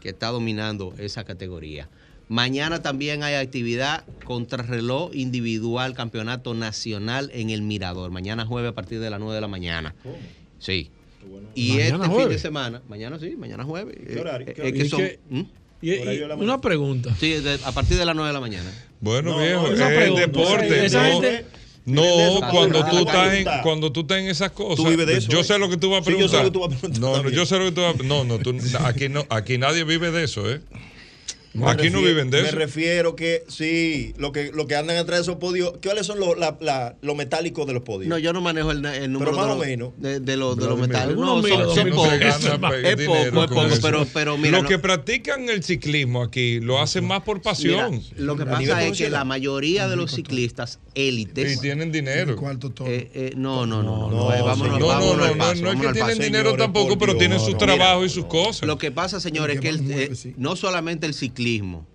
Speaker 20: que está dominando esa categoría. Mañana también hay actividad contrarreloj individual, campeonato nacional en el Mirador. Mañana jueves a partir de las 9 de la mañana. Sí. Y
Speaker 2: Mañana
Speaker 20: este fin de semana, mañana sí, mañana jueves.
Speaker 2: ¿Qué horario?
Speaker 20: Eh,
Speaker 2: ¿Qué
Speaker 20: eh, que
Speaker 2: horario?
Speaker 20: son-
Speaker 2: ¿Y qué-
Speaker 20: ¿Mm?
Speaker 2: Y- y una pregunta.
Speaker 20: Sí, de- a partir de las 9 de la mañana.
Speaker 1: Bueno,
Speaker 20: No,
Speaker 1: viejo,
Speaker 20: no,
Speaker 1: es el deporte.
Speaker 20: Esa
Speaker 1: no,
Speaker 20: gente-
Speaker 1: cuando tú, estás en, cuando tú estás en esas cosas.
Speaker 20: Tú vives de eso,
Speaker 1: yo sé lo que tú vas a preguntar. No, no, yo sé lo que tú vas a No, no, tú, aquí, no, aquí nadie vive de eso, ¿eh?
Speaker 8: Me
Speaker 1: Aquí no
Speaker 8: refiero-
Speaker 1: viven de
Speaker 8: Me
Speaker 1: eso.
Speaker 8: refiero que sí, lo que, lo que andan atrás de esos podios, ¿cuáles son los los metálicos de los podios?
Speaker 20: No, yo no manejo el, el número
Speaker 8: Pero más
Speaker 20: de,
Speaker 8: o
Speaker 20: los,
Speaker 8: menos.
Speaker 20: de, de los, de
Speaker 1: Vladimir.
Speaker 20: los metales. No, son, son
Speaker 1: no
Speaker 20: pocos.
Speaker 1: gana
Speaker 20: Es
Speaker 1: dinero
Speaker 20: poco, es poco, pero, pero mira.
Speaker 1: Los
Speaker 20: no-
Speaker 1: que practican el ciclismo aquí lo hacen más por pasión.
Speaker 20: Mira, lo que pasa es que la mayoría de los ciclistas élites.
Speaker 1: Y tienen dinero.
Speaker 20: Eh, eh, no, no, no, no,
Speaker 1: No,
Speaker 20: no, eh, vámonos,
Speaker 1: no, no,
Speaker 20: vámonos
Speaker 1: no,
Speaker 20: al
Speaker 1: no,
Speaker 20: paso,
Speaker 1: no es que tienen dinero tampoco, pero tienen sus trabajos y sus cosas.
Speaker 20: Lo que pasa, señores, es que eh, no solamente el ciclismo.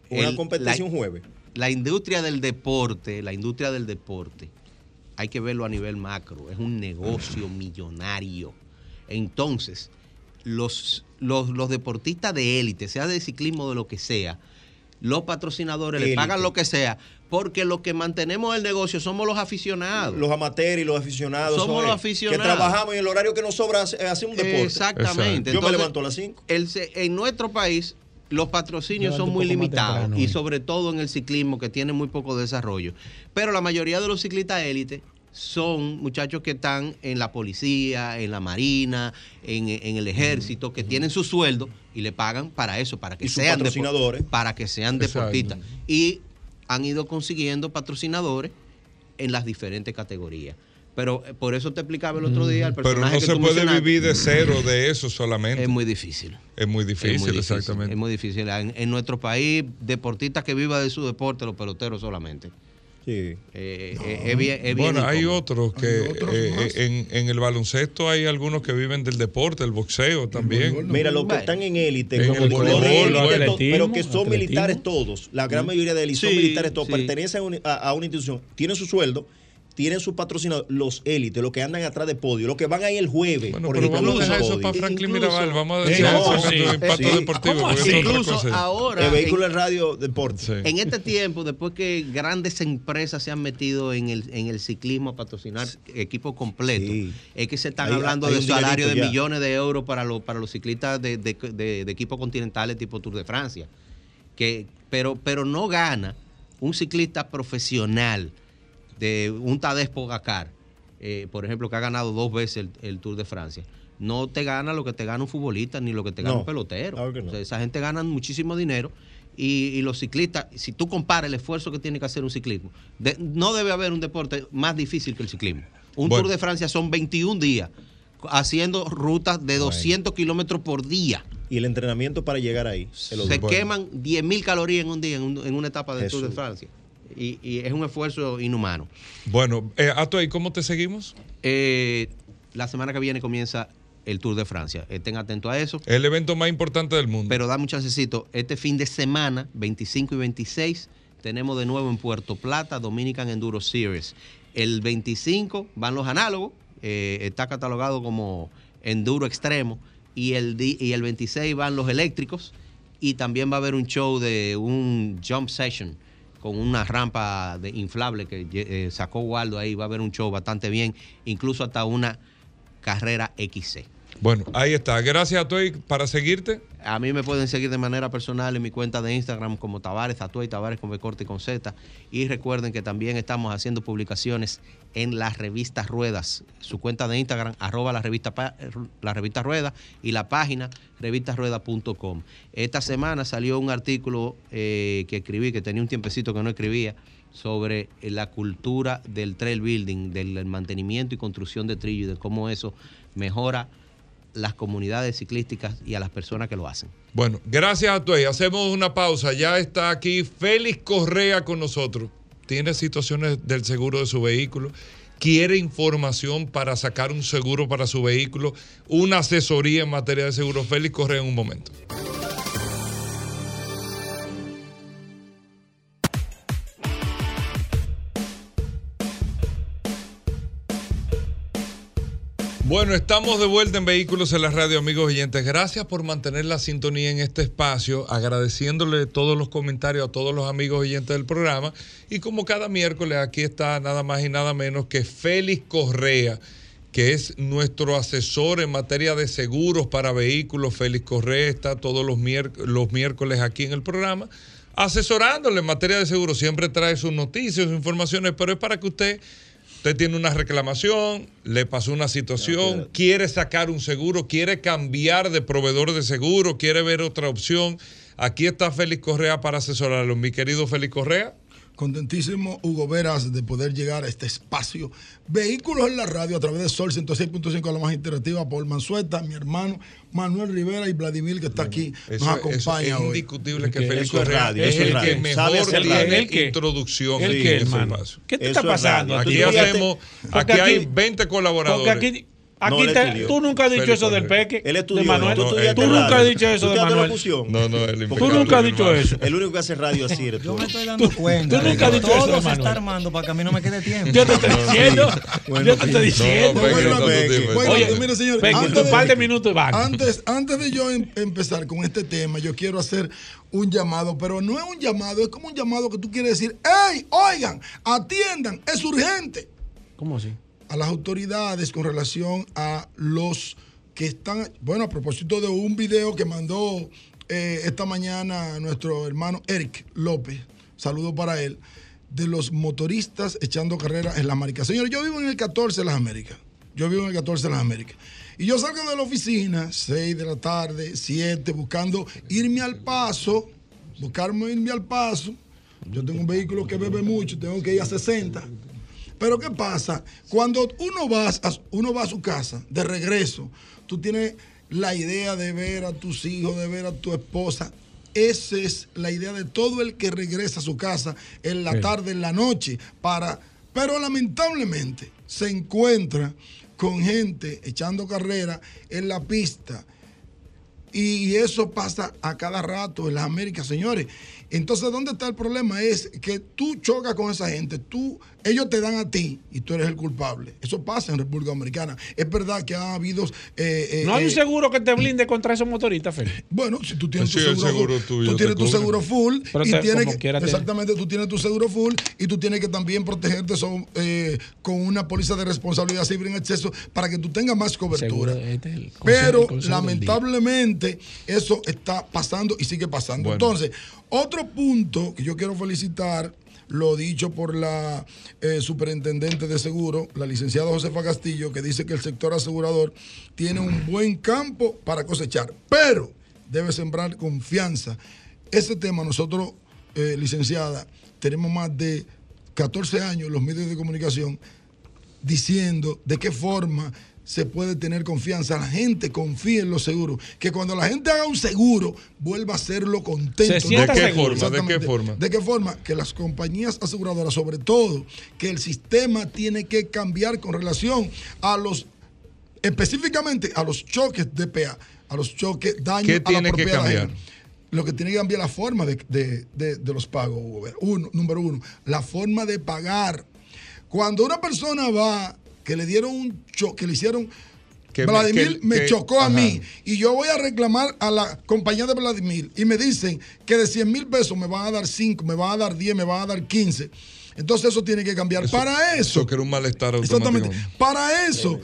Speaker 8: Una
Speaker 20: el- la-
Speaker 8: un jueves.
Speaker 20: La industria del deporte, la industria del deporte, hay que verlo a nivel macro. Es un negocio millonario. Entonces, los, los, los deportistas de élite, sea de ciclismo o de lo que sea, los patrocinadores le pagan lo que sea, porque los que mantenemos el negocio somos los aficionados.
Speaker 8: Los amateurs y los aficionados.
Speaker 20: Somos los aficionados.
Speaker 8: Que trabajamos y el horario que nos sobra hace- hace un deporte.
Speaker 20: Exactamente.
Speaker 8: Yo me levanto a las 5.
Speaker 20: el se- en nuestro país los patrocinios son muy limitados y sobre todo en el ciclismo que tiene muy poco desarrollo. Pero la mayoría de los ciclistas élite son muchachos que están en la policía, en la marina, en, en el ejército, que tienen su sueldo y le pagan para eso, para que
Speaker 8: Y
Speaker 20: sean
Speaker 8: patrocinadores.
Speaker 20: para que sean
Speaker 8: Exacto.
Speaker 20: deportistas. Y han ido consiguiendo patrocinadores en las diferentes categorías. Pero eh, por eso te explicaba el otro día el
Speaker 1: Pero
Speaker 20: personaje
Speaker 1: no
Speaker 20: que
Speaker 1: se
Speaker 20: tú
Speaker 1: puede vivir de cero de eso solamente.
Speaker 20: Es muy difícil.
Speaker 1: Es muy
Speaker 20: Es
Speaker 1: difícil,
Speaker 20: muy difícil,
Speaker 1: exactamente.
Speaker 20: Es muy difícil. En, en nuestro país, deportistas que vivan de su deporte, los peloteros solamente.
Speaker 8: Sí.
Speaker 20: Eh, eh, es bien,
Speaker 1: Bueno, hay otros que eh, en, en el baloncesto hay algunos que viven del deporte, el boxeo también.
Speaker 8: Mira, los que están en élite,
Speaker 1: En
Speaker 8: como
Speaker 1: el
Speaker 8: digo,
Speaker 1: voleibol,
Speaker 8: pero que son
Speaker 1: atletismo.
Speaker 8: militares todos, la gran mayoría de élite son
Speaker 20: Sí,
Speaker 8: militares todos,
Speaker 20: sí.
Speaker 8: pertenecen a, un- a- a una institución, tienen su sueldo, tienen su patrocinador, los élites, los que andan atrás de podio, los que van ahí el jueves.
Speaker 1: Bueno,
Speaker 8: por
Speaker 1: pero
Speaker 8: ejemplo,
Speaker 1: vamos a dejar eso para Franklin
Speaker 20: Incluso-
Speaker 1: Mirabal. Vamos a
Speaker 8: no,
Speaker 1: eso
Speaker 8: sí,
Speaker 1: impacto
Speaker 8: sí.
Speaker 1: deportivo.
Speaker 20: Incluso ahora,
Speaker 8: El vehículo en radio deporte.
Speaker 20: En este tiempo, después que grandes empresas se han metido en el, en el ciclismo a patrocinar equipos completos, es que se están
Speaker 8: Hay-
Speaker 20: hablando
Speaker 8: hay
Speaker 20: de
Speaker 8: un
Speaker 20: salarios de
Speaker 8: ya. millones
Speaker 20: millones de euros para, los para los ciclistas de, de- de- de equipos continentales tipo Tour de Francia. Que, pero, pero no gana un ciclista profesional de un Tadej Pogacar eh, por ejemplo, que ha ganado dos veces el, el Tour de Francia, no te gana lo que te gana un futbolista ni lo que te gana
Speaker 8: No,
Speaker 20: un pelotero.
Speaker 8: claro no.
Speaker 20: O sea, esa gente gana muchísimo dinero. Y, y los ciclistas, si tú comparas el esfuerzo que tiene que hacer un ciclismo, de- no debe haber un deporte más difícil que el ciclismo. Un
Speaker 1: Bueno.
Speaker 20: Tour de Francia son 21 días haciendo rutas de 200 kilómetros por día.
Speaker 8: Y el entrenamiento para llegar ahí.
Speaker 20: Se
Speaker 8: otro.
Speaker 20: queman 10.000 calorías en un día, en, un- en una etapa del Tour de. Francia. Y, y es un esfuerzo inhumano.
Speaker 1: Bueno, eh, Atoy, ¿cómo te seguimos?
Speaker 20: Eh, la semana que viene comienza el Tour de Francia. Estén atentos a eso.
Speaker 1: El evento más importante del mundo.
Speaker 20: Pero dame un chancecito. Este fin de semana, 25 y 26, tenemos de nuevo en Puerto Plata Dominican Enduro Series. El 25 van los análogos, eh, está catalogado como enduro extremo. Y el, y el 26 van los eléctricos. Y también va a haber un show de un jump session con una rampa de inflable que eh, sacó Waldo ahí. Va a haber un show bastante bien, incluso hasta una carrera XC.
Speaker 1: Bueno, ahí está. Gracias, Atoy, para seguirte.
Speaker 20: A mí me pueden seguir de manera personal en mi cuenta de Instagram como Tavares, Tatuay, Tavares con B corte y con Z. Y recuerden que también estamos haciendo publicaciones en las revistas Ruedas. Su cuenta de Instagram, arroba la revista, la Rueda y la página revistasrueda.com. Esta semana salió un artículo eh, que escribí, que tenía un tiempecito que no escribía, sobre la cultura del trail building, del mantenimiento y construcción de trillo y de cómo eso mejora las comunidades ciclísticas y a las personas que lo hacen.
Speaker 1: Bueno, gracias a Tuey. Hacemos una pausa. Ya está aquí Félix Correa con nosotros. Tiene situaciones del seguro de su vehículo. Quiere información para sacar un seguro para su vehículo. Una asesoría en materia de seguro. Félix Correa en un momento. Bueno, estamos de vuelta en Vehículos en la Radio, amigos oyentes. Gracias por mantener la sintonía en este espacio, agradeciéndole todos los comentarios a todos los amigos oyentes del programa. Y como cada miércoles, aquí está nada más y nada menos que Félix Correa, que es nuestro asesor en materia de seguros para vehículos. Félix Correa está todos los, los miércoles aquí en el programa, asesorándole en materia de seguros. Siempre trae sus noticias, sus informaciones, pero es para que usted Usted tiene una reclamación, le pasó una situación, quiere sacar un seguro, quiere cambiar de proveedor de seguro, quiere ver otra opción. Aquí está Félix Correa para asesorarlo. Mi querido Félix Correa.
Speaker 21: Contentísimo, Hugo Veras, de poder llegar a este espacio. Vehículos en la radio a través de Sol 106.5, la más interactiva, Paul Mansueta, mi hermano Manuel Rivera y Vladimir, que está aquí,
Speaker 1: Eso,
Speaker 21: nos
Speaker 1: eso
Speaker 21: acompaña
Speaker 1: es
Speaker 21: hoy.
Speaker 1: indiscutible que
Speaker 21: Eso
Speaker 1: Félix
Speaker 21: es radio,
Speaker 1: es
Speaker 21: eso es
Speaker 1: el
Speaker 21: radio.
Speaker 1: que mejor
Speaker 21: radio.
Speaker 1: tiene
Speaker 21: ¿El qué?
Speaker 1: introducción
Speaker 21: ¿El
Speaker 1: en
Speaker 21: hermano?
Speaker 1: espacio.
Speaker 2: ¿Qué te está
Speaker 1: Eso es
Speaker 2: pasando?
Speaker 1: Aquí hacemos,
Speaker 2: porque
Speaker 1: aquí hay
Speaker 2: aquí-
Speaker 1: 20 colaboradores.
Speaker 2: Aquí,
Speaker 1: No
Speaker 2: te- tú nunca has dicho eso del peque.
Speaker 8: Él
Speaker 2: de
Speaker 8: estudió,
Speaker 2: Manuel.
Speaker 8: ¿no? Tú
Speaker 2: nunca has dicho eso
Speaker 8: ¿Tú
Speaker 2: de Manuel.
Speaker 1: No, no, el
Speaker 2: Tú nunca has dicho eso.
Speaker 8: El único que hace radio así eres tú.
Speaker 22: Yo me estoy dando cuenta.
Speaker 2: tú nunca has
Speaker 22: de
Speaker 2: dicho eso de
Speaker 22: Todo se está armando para que a mí no me quede tiempo.
Speaker 2: Yo te estoy diciendo. yo te estoy diciendo. Oye,
Speaker 21: mire, señor,
Speaker 2: Peque,
Speaker 21: antes
Speaker 2: un
Speaker 21: de-
Speaker 2: par de minutos van.
Speaker 21: Antes, antes de yo em- empezar con este tema, yo quiero hacer un llamado, pero no es un llamado, es como un llamado que tú quieres decir, ¡Ey, oigan, atiendan, es urgente!
Speaker 2: ¿Cómo así?
Speaker 21: A las autoridades con relación a los que están, bueno, a propósito de un video que mandó eh, esta mañana nuestro hermano Eric López, saludo para él, de los motoristas echando carreras en las Américas. Señores, yo vivo en el 14 de las Américas. Yo vivo en el 14 de las Américas. Y yo salgo de la oficina, 6 de la tarde, 7, buscando irme al paso, buscarme irme al paso. Yo tengo un vehículo que bebe mucho, tengo que ir a 60. Pero ¿qué pasa? Cuando uno va, a, uno va a su casa de regreso, tú tienes la idea de ver a tus hijos, de ver a tu esposa. Esa es la idea de todo el que regresa a su casa en la
Speaker 2: Sí.
Speaker 21: tarde, en la noche, para... Pero lamentablemente se encuentra con gente echando carrera en la pista. Y eso pasa a cada rato en las Américas, señores. Entonces, ¿dónde está el problema? Es que tú chocas con esa gente, tú, ellos te dan a ti y tú eres el culpable. Eso pasa en República Dominicana. Es verdad que ha habido... eh, eh,
Speaker 2: No hay un
Speaker 21: eh,
Speaker 2: seguro que te blinde contra esos motoristas, Félix.
Speaker 21: bueno, si tú tienes
Speaker 1: Sí,
Speaker 21: tu seguro,
Speaker 1: seguro
Speaker 21: full,
Speaker 1: tuyo
Speaker 21: tú tienes tu seguro full
Speaker 2: Pero
Speaker 21: y
Speaker 2: te-
Speaker 21: tienes
Speaker 2: como
Speaker 21: que, exactamente, tú tienes tu seguro full y tú tienes que también protegerte son, eh, con una póliza de responsabilidad civil en exceso para que tú tengas más cobertura.
Speaker 2: Seguro, este es el consejo-
Speaker 21: Pero lamentablemente eso está pasando y sigue pasando.
Speaker 1: Bueno.
Speaker 21: Entonces, otro punto que yo quiero felicitar lo dicho por la eh, superintendente de seguro, la licenciada Josefa Castillo, que dice que el sector asegurador tiene un buen campo para cosechar, pero debe sembrar confianza. Ese tema nosotros, eh, licenciada, tenemos más de 14 años los medios de comunicación diciendo de qué forma se puede tener confianza. La gente confía en los seguros. Que cuando la gente haga un seguro, vuelva a hacerlo contento.
Speaker 1: ¿De qué
Speaker 21: seguro.
Speaker 1: forma? ¿De qué forma?
Speaker 21: ¿De qué forma? Que las compañías aseguradoras, sobre todo, que el sistema tiene que cambiar con relación a los, específicamente a los choques de PA, a los choques, daños
Speaker 1: ¿Qué
Speaker 21: a la
Speaker 1: tiene que
Speaker 21: propiedad
Speaker 1: cambiar?
Speaker 21: Lo que tiene que cambiar la forma de, de- de- de los pagos. Uno, número uno, la forma de pagar. Cuando una persona va, que le dieron un choque, que le hicieron.
Speaker 1: Que me-
Speaker 21: Vladimir
Speaker 1: que-
Speaker 21: me,
Speaker 1: que-
Speaker 21: chocó a
Speaker 1: ajá.
Speaker 21: mí y yo voy a reclamar a la compañía de Vladimir y me dicen que de 100 mil pesos me van a dar 5, me van a dar 10, me van a dar 15. Entonces eso tiene que cambiar. Para eso,
Speaker 1: Eso que era un malestar
Speaker 21: Exactamente.
Speaker 1: automático.
Speaker 21: Para eso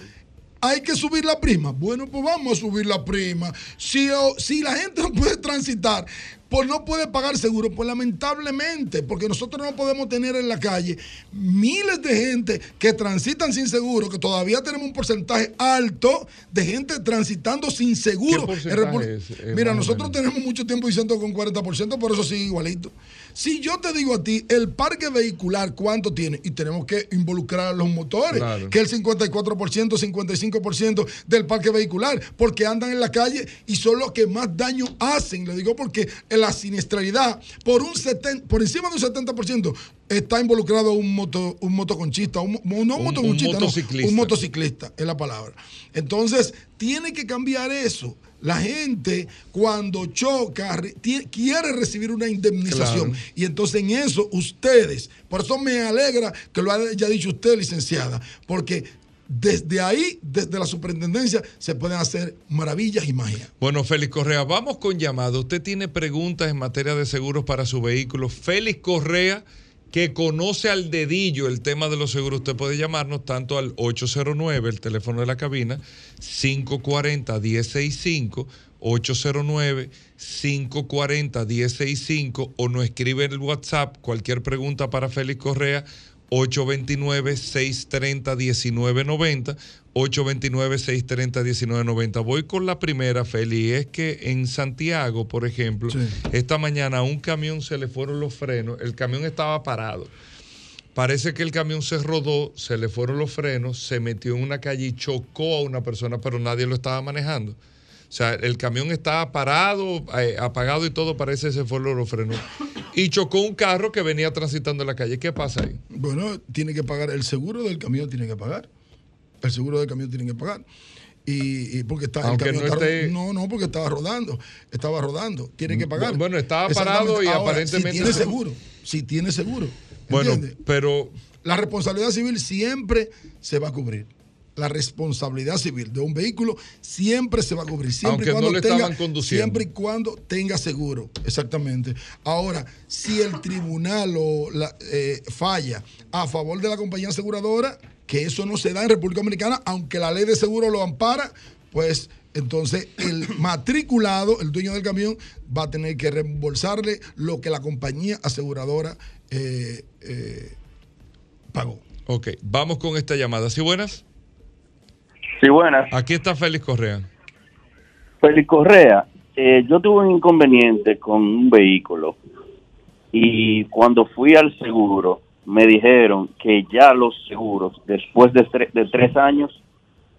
Speaker 21: hay que subir la prima. Bueno, pues vamos a subir la prima. Si, o- si la gente no puede transitar, pues no puede pagar seguro, pues lamentablemente, porque nosotros no podemos tener en la calle miles de gente que transitan sin seguro, que todavía tenemos un porcentaje alto de gente transitando sin seguro.
Speaker 1: ¿Qué
Speaker 21: En
Speaker 1: porcentaje
Speaker 21: Repu-
Speaker 1: es, eh,
Speaker 21: Mira, nosotros tenemos mucho tiempo diciendo con 40%, por eso sigue igualito. Si yo te digo a ti, el parque vehicular, ¿cuánto tiene? Y tenemos que involucrar a los motores,
Speaker 1: Claro.
Speaker 21: que el 54%, 55% del parque vehicular, porque andan en la calle y son los que más daño hacen. Le digo porque la siniestralidad, por, un 70, por encima de un 70%, está involucrado un, moto, un motoconchista, un, no un, motoconchista,
Speaker 1: un
Speaker 21: no,
Speaker 1: motociclista.
Speaker 21: un motociclista, es la palabra. Entonces, tiene que cambiar eso. La gente cuando choca quiere recibir una indemnización.
Speaker 1: Claro.
Speaker 21: Y entonces en eso ustedes, por eso me alegra que lo haya dicho usted, licenciada, porque desde ahí, desde la superintendencia, se pueden hacer maravillas y magia.
Speaker 1: Bueno, Félix Correa, vamos con llamada. Usted tiene preguntas en materia de seguros para su vehículo. Félix Correa, que conoce al dedillo el tema de los seguros, usted puede llamarnos tanto al 809, el teléfono de la cabina, 540-1065, 809-540-1065, o nos escribe en el WhatsApp cualquier pregunta para Félix Correa, 829-630-1990, 829-630-1990. Voy con la primera, Feli, es que en Santiago, por ejemplo, esta mañana a un camión se le fueron los frenos, el camión estaba parado. Parece que el camión se rodó, se le fueron los frenos, se metió en una calle y chocó a una persona, pero nadie lo estaba manejando. O sea, el camión estaba parado, eh, apagado y todo, parece que se fueron los frenos. Y chocó un carro que venía transitando en la calle. ¿Qué pasa ahí?
Speaker 21: Bueno, tiene que pagar, el seguro del camión tiene que pagar. El seguro del camión tiene que pagar. Y, y porque está
Speaker 1: Aunque
Speaker 21: el camión
Speaker 1: no
Speaker 21: está
Speaker 1: esté-
Speaker 21: no, no, porque estaba rodando, estaba rodando, tiene que pagar.
Speaker 1: Bueno, estaba parado y
Speaker 21: Ahora,
Speaker 1: aparentemente
Speaker 21: si tiene
Speaker 1: se-
Speaker 21: seguro, si tiene seguro.
Speaker 1: Bueno,
Speaker 21: ¿entiendes?
Speaker 1: pero
Speaker 21: La responsabilidad civil siempre se va a cubrir. La responsabilidad civil de un vehículo siempre se va a cubrir. Siempre
Speaker 1: Aunque
Speaker 21: y cuando
Speaker 1: no le
Speaker 21: tenga,
Speaker 1: estaban conduciendo.
Speaker 21: Siempre y cuando tenga seguro. Exactamente. Ahora, si el tribunal o la, eh, falla a favor de la compañía aseguradora, que eso no se da en República Dominicana, aunque la ley de seguro lo ampara, pues entonces el matriculado, el dueño del camión, va a tener que reembolsarle lo que la compañía aseguradora eh, eh, pagó.
Speaker 1: Ok, vamos con esta llamada. ¿Sí buenas?
Speaker 18: Sí, buenas.
Speaker 1: Aquí está Félix Correa.
Speaker 18: Félix Correa, eh, yo tuve un inconveniente con un vehículo y cuando fui al seguro me dijeron que ya los seguros después de, tre- de tres años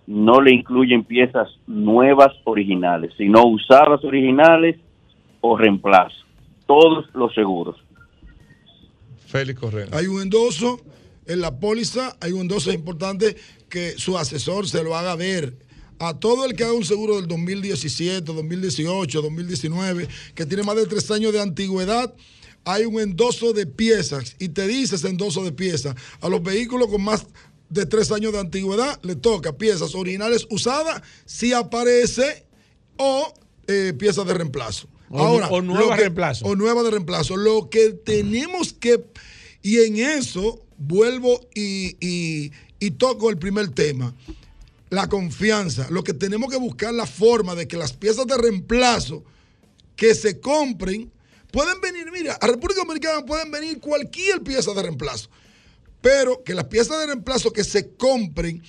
Speaker 18: no le incluyen piezas nuevas originales, sino usadas originales o reemplazo. Todos los seguros.
Speaker 1: Félix Correa.
Speaker 21: Hay un endoso en la póliza, hay un endoso importante que su asesor se lo haga ver. A todo el que haga un seguro del 2017, 2018, 2019, que tiene más de tres años de antigüedad, hay un endoso de piezas y te dice ese endoso de piezas. A los vehículos con más de tres años de antigüedad le toca piezas originales usadas si aparece o eh, piezas de reemplazo.
Speaker 2: O
Speaker 21: Ahora,
Speaker 2: o nueva
Speaker 21: que-
Speaker 2: reemplazo.
Speaker 21: O nueva de reemplazo. Lo que tenemos que, y en eso vuelvo y, y- y toco el primer tema, la confianza. Lo que tenemos que buscar la forma de que las piezas de reemplazo que se compren, Pueden venir, mira, a República Dominicana pueden venir cualquier pieza de reemplazo, pero que las piezas de reemplazo que se compren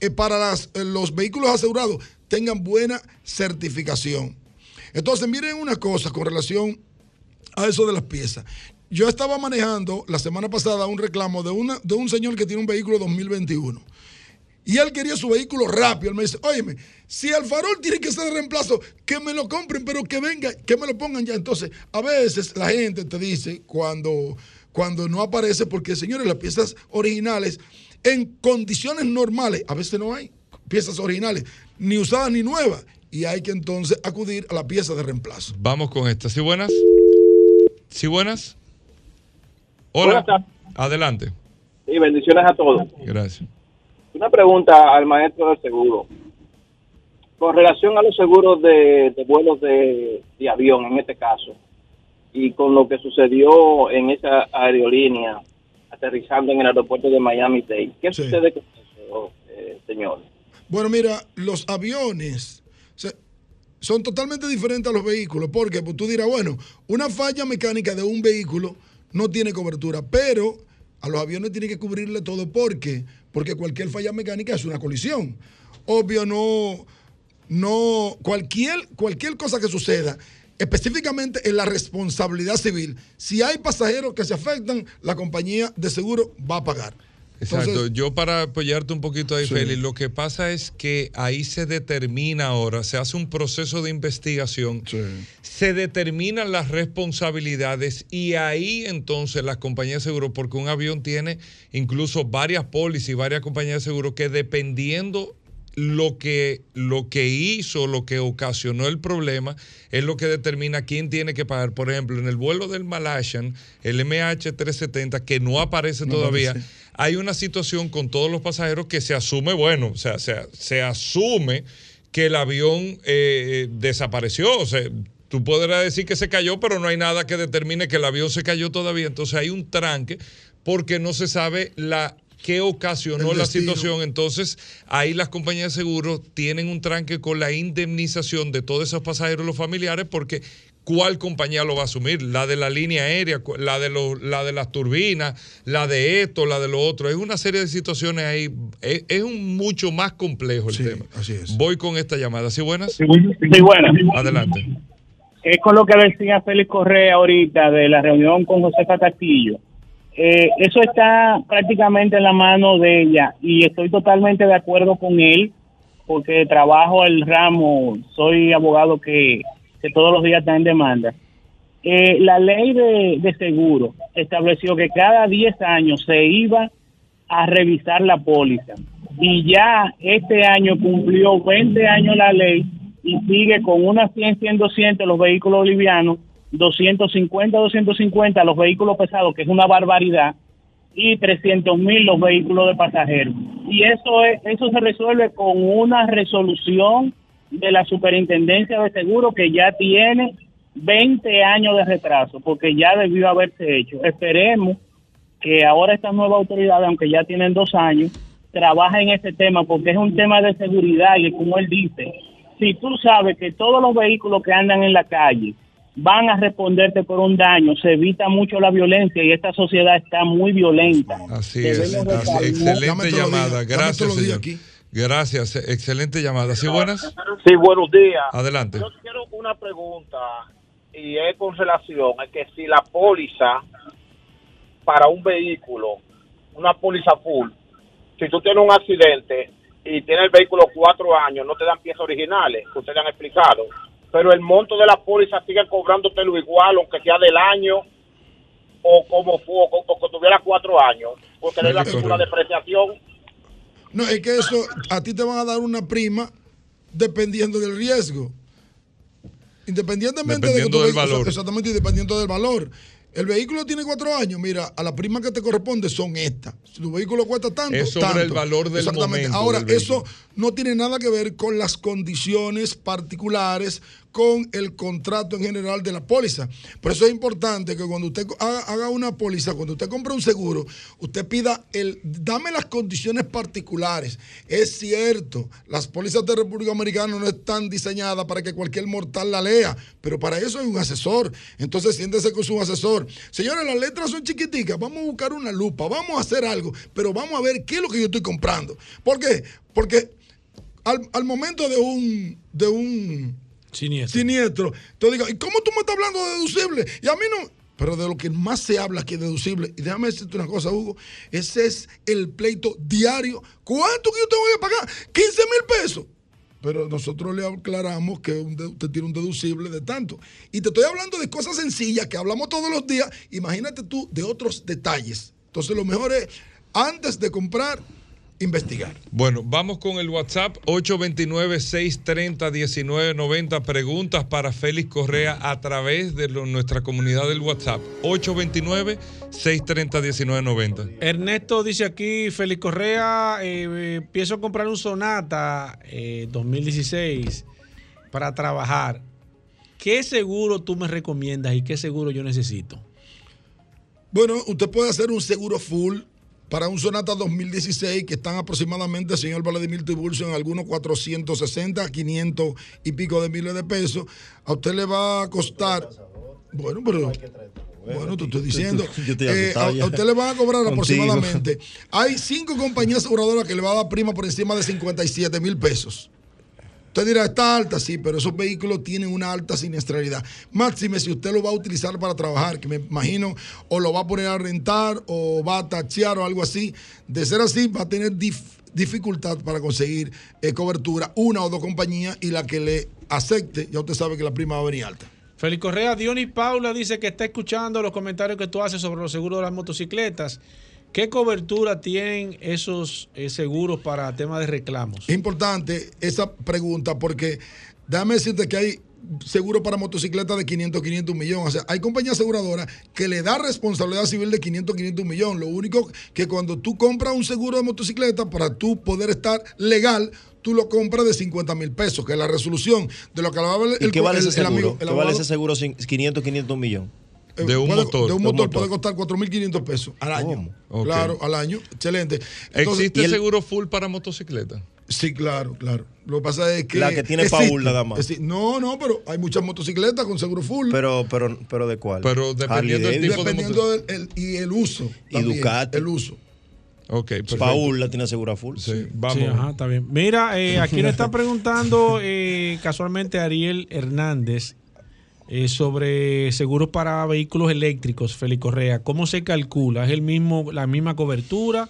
Speaker 21: eh, para eh, los vehículos asegurados tengan buena certificación. Entonces, miren una cosa con relación a eso de las piezas. Yo estaba manejando la semana pasada un reclamo de, de un señor que tiene un vehículo 2021. Y él quería su vehículo rápido. Él me dice, óyeme, si el farol tiene que ser de reemplazo, que me lo compren, pero que venga, que me lo pongan ya. Entonces, a veces la gente te dice cuando, cuando no aparece, porque señores, las piezas originales, en condiciones normales, a veces no hay piezas originales, ni usadas ni nuevas. Y hay que entonces acudir a la pieza de reemplazo.
Speaker 1: Vamos con esta. ¿Sí buenas? ¿Sí buenas? Hola.
Speaker 23: Buenas.
Speaker 1: Adelante.
Speaker 23: Y bendiciones a todos.
Speaker 1: Gracias.
Speaker 23: Una pregunta al maestro del seguro. Con relación a los seguros de, de vuelos de, de avión, en este caso, y con lo que sucedió en esa aerolínea aterrizando en el aeropuerto de Miami-Dade, ¿qué
Speaker 21: Sí.
Speaker 23: sucede con eso, eh, señor?
Speaker 21: Bueno, mira, los aviones son totalmente diferentes a los vehículos. Porque pues, tú dirás, bueno, una falla mecánica de un vehículo no tiene cobertura, pero a los aviones tiene que cubrirle todo. ¿Por qué? Porque cualquier falla mecánica es una colisión. Obvio, no, no, cualquier, cualquier cosa que suceda, específicamente en la responsabilidad civil, si hay pasajeros que se afectan, la compañía de seguro va a pagar.
Speaker 1: Exacto.
Speaker 21: Entonces-
Speaker 1: Yo para apoyarte un poquito ahí,
Speaker 21: Sí.
Speaker 1: Félix, lo que pasa es que ahí se determina ahora, se hace un proceso de investigación, se determinan las responsabilidades y ahí entonces las compañías de seguro, porque un avión tiene incluso varias pólizas y varias compañías de seguro que dependiendo lo que, lo que hizo, lo que ocasionó el problema, es lo que determina quién tiene que pagar. Por ejemplo, en el vuelo del Malaysian, el MH370, que no aparece
Speaker 21: No
Speaker 1: todavía. Hay una situación con todos los pasajeros que se asume, bueno, o sea, se, se asume que el avión eh, desapareció. O sea, tú podrás decir que se cayó, pero no hay nada que determine que el avión se cayó todavía. Entonces hay un tranque porque no se sabe la qué ocasionó la situación. Entonces, ahí las compañías de seguros tienen un tranque con la indemnización de todos esos pasajeros y los familiares porque ¿cuál compañía lo va a asumir? La de la línea aérea, la de, los- la de las turbinas, la de esto, la de lo otro. Es una serie de situaciones ahí. Es, es un mucho más complejo el tema.
Speaker 21: Así es.
Speaker 1: Voy con esta llamada. ¿Sí buenas?
Speaker 23: Sí, buenas.
Speaker 1: Adelante.
Speaker 23: es con lo que decía Félix Correa ahorita de la reunión con Josefa Castillo. Eh, eso está prácticamente en la mano de ella y estoy totalmente de acuerdo con él porque trabajo el ramo, soy abogado que, que todos los días está en demanda. Eh, la ley de, de seguro estableció que cada 10 años se iba a revisar la póliza y ya este año cumplió 20 años la ley y sigue con unas 100, 100, 200 los vehículos livianos, 250, 250 los vehículos pesados, que es una barbaridad, y 300 mil los vehículos de pasajeros. Y eso es, eso se resuelve con una resolución de la Superintendencia de Seguro que ya tiene 20 años de retraso, porque ya debió haberse hecho. Esperemos que ahora estas nuevas autoridades, aunque ya tienen dos años, trabajen en ese tema, porque es un tema de seguridad y como él dice, si tú sabes que todos los vehículos que andan en la calle van a responderte por un daño, se evita mucho la violencia y esta sociedad está muy violenta.
Speaker 1: Así es.
Speaker 23: Debemos
Speaker 1: así-
Speaker 23: calmar-
Speaker 1: excelente llamada. Gracias, señor. Gracias. Excelente llamada. ¿Sí buenas?
Speaker 9: Sí, buenos días.
Speaker 1: Adelante.
Speaker 9: Yo quiero una pregunta y es con relación a que si la póliza para un vehículo, una póliza full, si tú tienes un accidente y tienes el vehículo cuatro años, no te dan piezas originales, que ustedes han explicado, pero el monto de la póliza sigue cobrándote lo igual, aunque sea del año o como fue, o, o tuviera cuatro años, porque le dan
Speaker 21: Correcto.
Speaker 9: una depreciación.
Speaker 21: No, es que eso, a ti te van a dar una prima dependiendo del riesgo. Independientemente
Speaker 1: Dependiendo
Speaker 21: de que tu
Speaker 1: del
Speaker 21: vehículo-
Speaker 1: valor.
Speaker 21: Exactamente, dependiendo del valor. El vehículo tiene cuatro años, mira, a la prima que te corresponde son estas. Si tu vehículo cuesta tanto,
Speaker 1: Es sobre
Speaker 21: tanto.
Speaker 1: el valor del
Speaker 21: Exactamente.
Speaker 1: momento
Speaker 21: Ahora,
Speaker 1: del
Speaker 21: eso no tiene nada que ver con las condiciones particulares, con el contrato en general de la póliza. Por eso es importante que cuando usted haga, haga una póliza, cuando usted compra un seguro, usted pida el, dame las condiciones particulares. Es cierto, las pólizas de República Americana no están diseñadas para que cualquier mortal la lea, pero para eso hay un asesor. Entonces siéntese con su asesor. Señores, las letras son chiquiticas, vamos a buscar una lupa, vamos a hacer algo, pero vamos a ver qué es lo que yo estoy comprando. ¿Por qué? Porque al, al momento de un, de un
Speaker 2: Siniestro.
Speaker 21: siniestro, tú digas, ¿y cómo tú me estás hablando de deducible? Y a mí no. Pero de lo que más se habla aquí es deducible. Y déjame decirte una cosa, Hugo. Ese es el pleito diario. ¿Cuánto que yo tengo que pagar? 15 mil pesos. Pero nosotros le aclaramos que usted tiene un deducible de tanto. Y te estoy hablando de cosas sencillas que hablamos todos los días. Imagínate tú de otros detalles. Entonces lo mejor es, antes de comprar, investigar.
Speaker 1: Bueno, vamos con el WhatsApp 829-630-1990. Preguntas para Félix Correa a través de lo- nuestra comunidad del WhatsApp. 829-630-1990.
Speaker 2: Ernesto dice aquí, Félix Correa, eh, eh, pienso comprar un Sonata eh, 2016 para trabajar. ¿Qué seguro tú me recomiendas y qué seguro yo necesito?
Speaker 21: Bueno, usted puede hacer un seguro full para un Sonata 2016 que están aproximadamente, señor Vladimir Tiburcio, en algunos 460, 500 y pico de miles de pesos. A usted le va a costar. Bueno, pero. Bueno, te estoy diciendo. Eh, a, usted le van a cobrar
Speaker 8: Contigo.
Speaker 21: aproximadamente. Hay cinco compañías aseguradoras que le van a dar prima por encima de 57 mil pesos. Usted dirá, está alta, sí, pero esos vehículos tienen una alta siniestralidad. Máxime si usted lo va a utilizar para trabajar, que me imagino o lo va a poner a rentar o va a tachear o algo así. De ser así, va a tener dif- dificultad para conseguir eh, cobertura, una o dos compañías, y la que le acepte, ya usted sabe que la prima va a venir alta.
Speaker 2: Félix Correa, Dionis Paula dice que está escuchando los comentarios que tú haces sobre los seguros de las motocicletas. ¿Qué cobertura tienen esos eh, seguros para temas de reclamos?
Speaker 21: Es importante esa pregunta porque déjame decirte que hay seguro para motocicletas de 500, 500 millones. O sea, hay compañías aseguradoras que le da responsabilidad civil de 500, 500 millones. Lo único que cuando tú compras un seguro de motocicleta, para tú poder estar legal, tú lo compras de 50 mil pesos, que es la resolución de lo que hablaba el,
Speaker 8: ¿Y qué vale
Speaker 21: el-
Speaker 8: ese
Speaker 21: el
Speaker 8: seguro?
Speaker 21: amigo, el
Speaker 8: ¿Qué vale ese seguro sin 500, 500 millones?
Speaker 21: Eh, puede- De un motor, puede costar 4.500 pesos al año. Claro, al año. Excelente.
Speaker 1: ¿Existe
Speaker 21: y el-
Speaker 1: seguro full para motocicleta?
Speaker 21: Sí, claro, claro. Lo que pasa es que.
Speaker 8: La que tiene
Speaker 21: existe.
Speaker 8: Paul nada más.
Speaker 21: Existe. No, no, pero hay muchas motocicletas con seguro full.
Speaker 8: Pero, pero, pero ¿de cuál?
Speaker 1: Pero dependiendo del tipo de
Speaker 21: Dependiendo del el- y el uso.
Speaker 8: Y
Speaker 21: también,
Speaker 8: Ducati.
Speaker 21: El uso.
Speaker 1: Ok, perfecto.
Speaker 8: Paul la tiene asegura full.
Speaker 1: Sí, vamos.
Speaker 2: Sí, ajá, está bien. Mira, eh, aquí nos está preguntando eh, casualmente Ariel Hernández eh, sobre seguros para vehículos eléctricos, Félix Correa. ¿Cómo se calcula? ¿Es el mismo, la misma cobertura?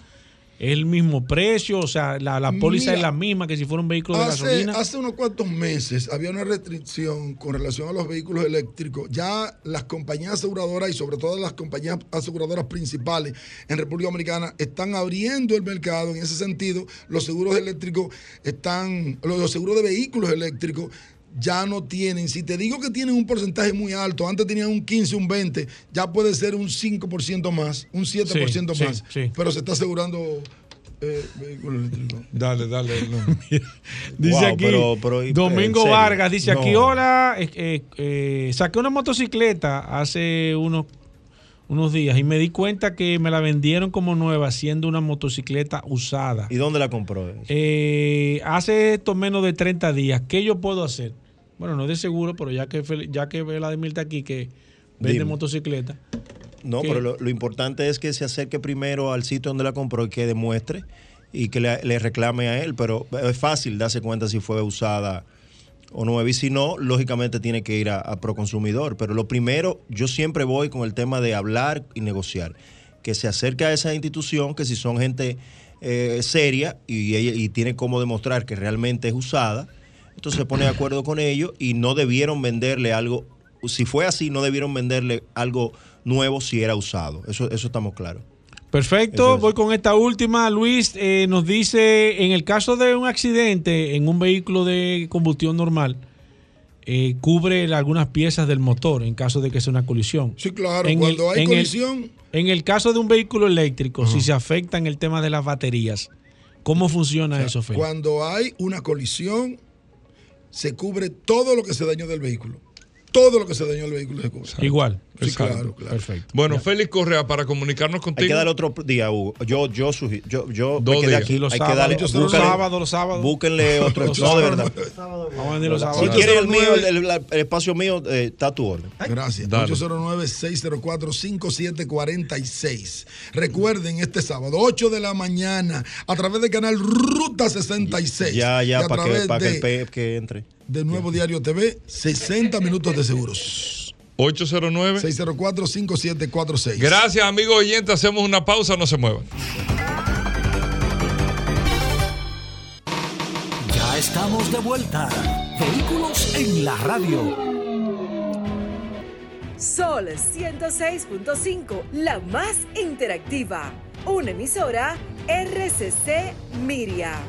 Speaker 2: ¿Es el mismo precio? O sea, la, la póliza
Speaker 21: Mira,
Speaker 2: es la misma que si fuera un vehículo de gasolina.
Speaker 21: hace unos cuantos meses había una restricción con relación a los vehículos eléctricos. Ya las compañías aseguradoras y sobre todo las compañías aseguradoras principales en República Dominicana están abriendo el mercado en ese sentido. Los seguros eléctricos están, los seguros de vehículos eléctricos ya no tienen, si te digo que tienen un porcentaje muy alto, antes tenían un 15, un 20, ya puede ser un 5% más, un 7%
Speaker 2: Sí,
Speaker 21: más,
Speaker 2: sí, sí.
Speaker 21: pero se está asegurando eh, vehículos eléctricos.
Speaker 1: Dale, dale. no.
Speaker 2: Dice
Speaker 8: Wow,
Speaker 2: aquí,
Speaker 8: pero- pero, ¿en
Speaker 2: Domingo? Vargas dice aquí, hola, eh, eh, eh, saqué una motocicleta hace unos, unos días y me di cuenta que me la vendieron como nueva siendo una motocicleta usada.
Speaker 8: ¿Y dónde la compró?
Speaker 2: Eh, hace esto menos de 30 días, ¿qué yo puedo hacer? Bueno, no de seguro, pero ya que ya que Vladimir está aquí que vende
Speaker 8: Dime.
Speaker 2: motocicleta.
Speaker 8: No,
Speaker 2: ¿Qué?
Speaker 8: pero lo, lo importante es que se acerque primero al sitio donde la compró y que demuestre y que le, le reclame a él. Pero es fácil darse cuenta si fue usada o nueva. Y si no, lógicamente tiene que ir a, a Proconsumidor. Pero lo primero, yo siempre voy con el tema de hablar y negociar. Que se acerque a esa institución, que si son gente eh, seria y tiene cómo demostrar que realmente es usada, entonces se pone de acuerdo con ellos y no debieron venderle algo. Si fue así, no debieron venderle algo nuevo si era usado. Eso, eso estamos claros.
Speaker 2: Perfecto, voy con esta última. Luis eh, nos dice, en el caso de un accidente en un vehículo de combustión normal, eh, cubre algunas piezas del motor en caso de que sea una colisión.
Speaker 21: Sí, claro,
Speaker 2: En
Speaker 21: cuando
Speaker 2: el-
Speaker 21: hay
Speaker 2: en el-
Speaker 21: colisión,
Speaker 2: En el caso de un vehículo eléctrico, si se afecta en el tema de las baterías, ¿cómo funciona eso,
Speaker 21: cuando hay una colisión, se cubre todo lo que se dañó del vehículo. Todo lo que se dañó del vehículo se cubre.
Speaker 2: Igual.
Speaker 21: Sí,
Speaker 1: Exacto.
Speaker 21: claro, claro.
Speaker 2: Perfecto.
Speaker 1: Bueno, Félix Correa, para comunicarnos contigo.
Speaker 8: Hay que dar otro día, Hugo. Yo, yo, sugi- yo, yo
Speaker 1: Dos
Speaker 8: me quedé
Speaker 1: días.
Speaker 8: aquí.
Speaker 2: Los
Speaker 8: Hay que
Speaker 2: sábados,
Speaker 8: darle.
Speaker 2: los sábados, los sábados.
Speaker 8: Búsquenle otro.
Speaker 2: Los
Speaker 8: no, de
Speaker 2: sábados.
Speaker 8: verdad.
Speaker 2: Vamos a venir los
Speaker 8: Si
Speaker 2: sábados.
Speaker 8: quieren el mío, el, el- el espacio mío, eh, está a tu orden.
Speaker 21: Gracias.
Speaker 1: Dale.
Speaker 21: 809-604-5746. Recuerden, este sábado, 8 de la mañana, a través del canal Ruta 66.
Speaker 8: Ya, ya,
Speaker 21: a
Speaker 8: para que,
Speaker 21: través
Speaker 8: para que
Speaker 21: de,
Speaker 8: el PEP que entre.
Speaker 21: de Nuevo Diario TV, 60 minutos de seguros.
Speaker 1: 809.
Speaker 21: 604-5746.
Speaker 1: Gracias, amigos oyentes. Hacemos una pausa, no se muevan.
Speaker 4: Ya estamos de vuelta. Vehículos en la radio.
Speaker 7: Sol 106.5, la más interactiva. Una emisora RCC Miria.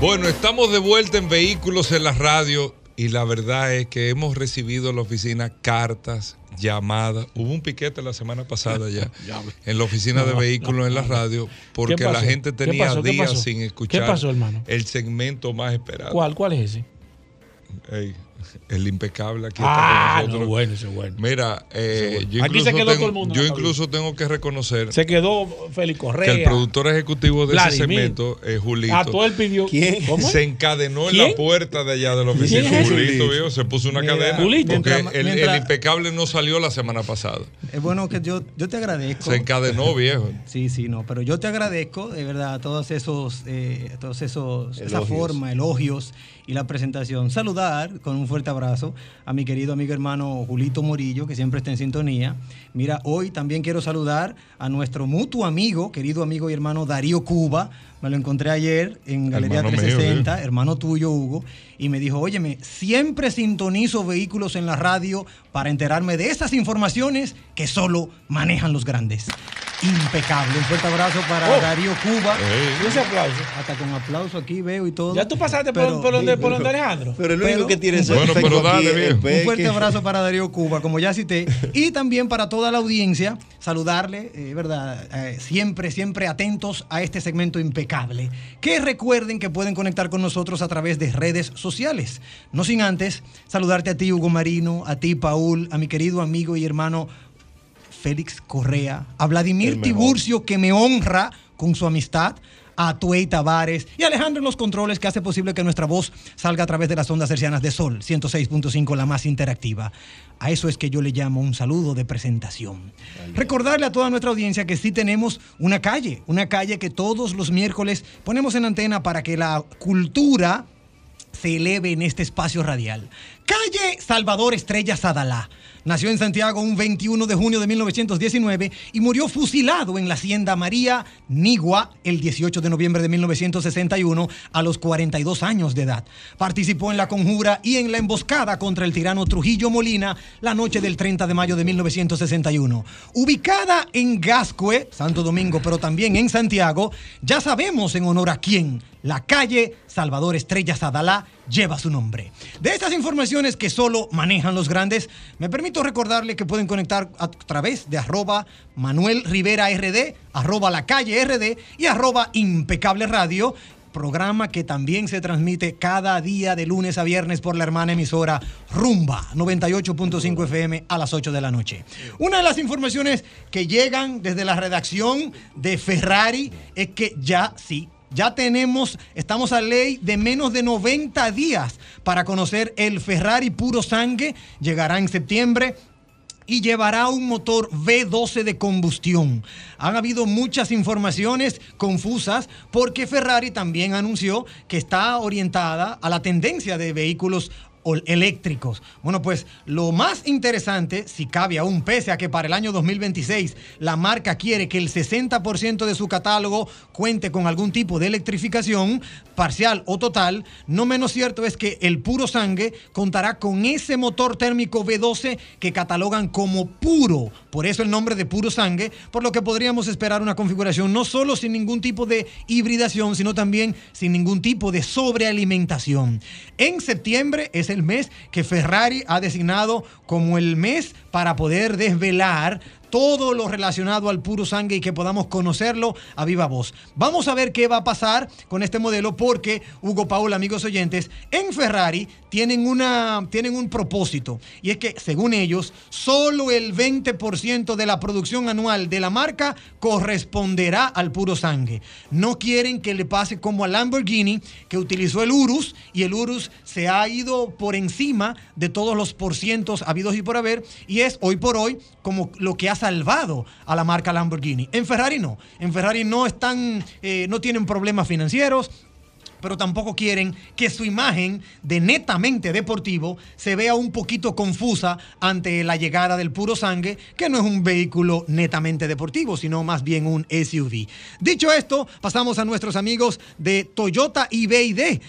Speaker 1: Bueno, estamos de vuelta en Vehículos en la Radio y la verdad es que hemos recibido en la oficina cartas, llamadas. Hubo un piquete la semana pasada ya en la oficina de Vehículos en la. Radio porque
Speaker 2: ¿Qué
Speaker 1: la gente
Speaker 2: ¿Qué
Speaker 1: tenía
Speaker 2: pasó? ¿Qué
Speaker 1: días
Speaker 2: pasó?
Speaker 1: sin escuchar
Speaker 2: ¿Qué pasó, hermano?
Speaker 1: el segmento más esperado.
Speaker 2: ¿Cuál? ¿Cuál es ese?
Speaker 1: Ey, el impecable aquí
Speaker 2: Ah,
Speaker 1: está con nosotros.
Speaker 2: no, bueno, ese es bueno.
Speaker 1: Mira, eh,
Speaker 2: bueno.
Speaker 1: yo,
Speaker 2: Aquí
Speaker 1: incluso
Speaker 2: se quedó
Speaker 1: tengo,
Speaker 2: todo el mundo en
Speaker 1: yo
Speaker 2: la
Speaker 1: incluso tengo que reconocer
Speaker 2: Se quedó Félix Correa.
Speaker 1: que el productor ejecutivo de ese segmento, eh, Julito,
Speaker 2: A todo él pidió. ¿Cómo?
Speaker 1: se encadenó en
Speaker 2: ¿Quién?
Speaker 1: la puerta de allá de la oficina.
Speaker 2: ¿Quién?
Speaker 1: Julito, viejo, se puso una
Speaker 2: Mira,
Speaker 1: cadena.
Speaker 2: Julito.
Speaker 1: Porque
Speaker 2: Mientras-
Speaker 1: el, impecable no salió la semana pasada.
Speaker 24: Es bueno que yo, yo te agradezco.
Speaker 1: Se encadenó, viejo.
Speaker 24: Sí, sí, no, pero yo te agradezco, de verdad, todos esos, eh, todos esos, esa forma, elogios y la presentación. Saludar con un fuerte abrazo a mi querido amigo hermano Julito Morillo, que siempre está en sintonía. Mira, hoy también quiero saludar a nuestro mutuo amigo, querido amigo y hermano Darío Cuba. Me lo encontré ayer en Galería
Speaker 1: Hermano mío,
Speaker 24: 360, hermano tuyo, Hugo, y me dijo, óyeme, siempre sintonizo vehículos en la radio para enterarme de esas informaciones que solo manejan los grandes. Impecable. Un fuerte abrazo para
Speaker 2: Oh.
Speaker 24: Darío Cuba.
Speaker 2: ¿Y ese aplauso?
Speaker 24: Hasta con aplauso aquí veo y todo.
Speaker 2: Ya tú pasaste por,
Speaker 24: Pero-
Speaker 2: por donde, por donde Alejandro.
Speaker 8: Pero el único que tiene ese
Speaker 1: Bueno, pero dale, viejo.
Speaker 24: Un fuerte abrazo para Darío Cuba, como ya cité. Y también para toda la audiencia, saludarle, eh, ¿verdad? Eh, siempre, siempre atentos a este segmento impecable. Que recuerden que pueden conectar con nosotros a través de redes sociales. No sin antes saludarte a ti, Hugo Marino, a ti, Paul, a mi querido amigo y hermano Félix Correa, a Vladimir. Tiburcio, que me honra con su amistad, a Tuey Tavares y Alejandro en los controles, que hace posible que nuestra voz salga a través de las ondas hercianas de Sol 106.5, la más interactiva. A eso es que yo le llamo un saludo de presentación. Recordarle a toda nuestra audiencia que sí tenemos una calle, una calle que todos los miércoles ponemos en antena para que la cultura se eleve en este espacio radial. Calle Salvador Estrella Sadalá. Nació en Santiago un 21 de junio de 1919 y murió fusilado en la hacienda María Nigua el 18 de noviembre de 1961 a los 42 años de edad. Participó en la conjura y en la emboscada contra el tirano Trujillo Molina la noche del 30 de mayo de 1961. Ubicada en Gascue, Santo Domingo, pero también en Santiago, ya sabemos en honor a quién. La calle Salvador Estrella Sadalá lleva su nombre. De estas informaciones que solo manejan los grandes, me permito recordarle que pueden conectar a través de arroba Manuel Rivera RD, arroba la calle RD y arroba impecable radio. Programa que también se transmite cada día de lunes a viernes por la hermana emisora Rumba 98.5 FM a las 8 de la noche. Una de las informaciones que llegan desde la redacción de Ferrari es que ya sí, ya tenemos, estamos a ley de menos de 90 días para conocer el Ferrari puro sangue. Llegará en septiembre y llevará un motor V12 de combustión. Han habido muchas informaciones confusas porque Ferrari también anunció que está orientada a la tendencia de vehículos ol- eléctricos. Bueno, pues lo más interesante, si cabe aún, pese a que para el año 2026 la marca quiere que el 60% de su catálogo cuente con algún tipo de electrificación, parcial o total, no menos cierto es que el puro sangue contará con ese motor térmico V12 que catalogan como puro, por eso el nombre de puro sangue, por lo que podríamos esperar una configuración no solo sin ningún tipo de hibridación, sino también sin ningún tipo de sobrealimentación. En septiembre es el mes que Ferrari ha designado como el mes para poder desvelar todo lo relacionado al puro sangue y que podamos conocerlo a viva voz. Vamos a ver qué va a pasar con este modelo porque, Hugo Paul, amigos oyentes, en Ferrari tienen, una, tienen un propósito y es que, según ellos, solo el 20% de la producción anual de la marca corresponderá al puro sangue. No quieren que le pase como a Lamborghini, que utilizó el Urus y el Urus se ha ido por encima de todos los porcientos habidos y por haber y es hoy por hoy como lo que ha salvado a la marca Lamborghini. En Ferrari no. En Ferrari no están, eh, no tienen problemas financieros pero tampoco quieren que su imagen de netamente deportivo se vea un poquito confusa ante la llegada del puro sangue, que no es un vehículo netamente deportivo, sino más bien un SUV. Dicho esto, pasamos a nuestros amigos de Toyota y BID.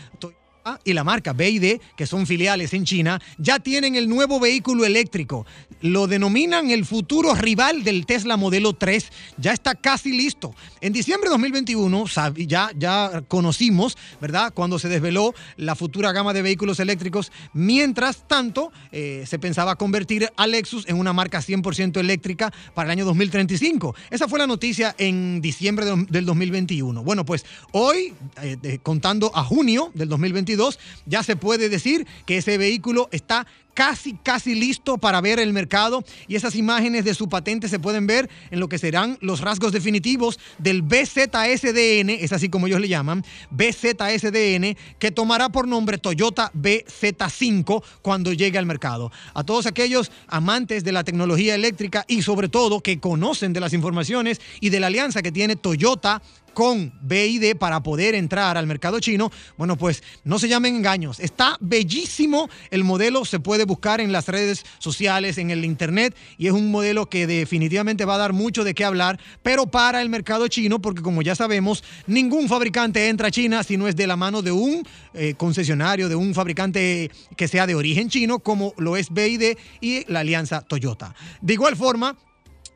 Speaker 24: Y la marca BID, que son filiales en China, ya tienen el nuevo vehículo eléctrico. Lo denominan el futuro rival del Tesla Modelo 3. Ya está casi listo. En diciembre de 2021 sab- ya, ya conocimos, ¿verdad? Cuando se desveló la futura gama de vehículos eléctricos. Mientras tanto, eh, se pensaba convertir a Lexus en una marca 100% eléctrica para el año 2035. Esa fue la noticia en diciembre de- del 2021. Bueno, pues hoy, eh, contando a junio del 2022, ya se puede decir que ese vehículo está casi, casi listo para ver el mercado y esas imágenes de su patente se pueden ver en lo que serán los rasgos definitivos del BZSDN, es así como ellos le llaman, BZSDN, que tomará por nombre Toyota BZ5 cuando llegue al mercado. A todos aquellos amantes de la tecnología eléctrica y sobre todo que conocen de las informaciones y de la alianza que tiene Toyota con BID para poder entrar al mercado chino, bueno, pues no se llamen engaños. Está bellísimo el modelo, se puede buscar en las redes sociales, en el internet, y es un modelo que definitivamente va a dar mucho de qué hablar, pero para el mercado chino, porque como ya sabemos, ningún fabricante entra a China si no es de la mano de un eh, concesionario, de un fabricante que sea de origen chino, como lo es BID y la alianza Toyota. De igual forma,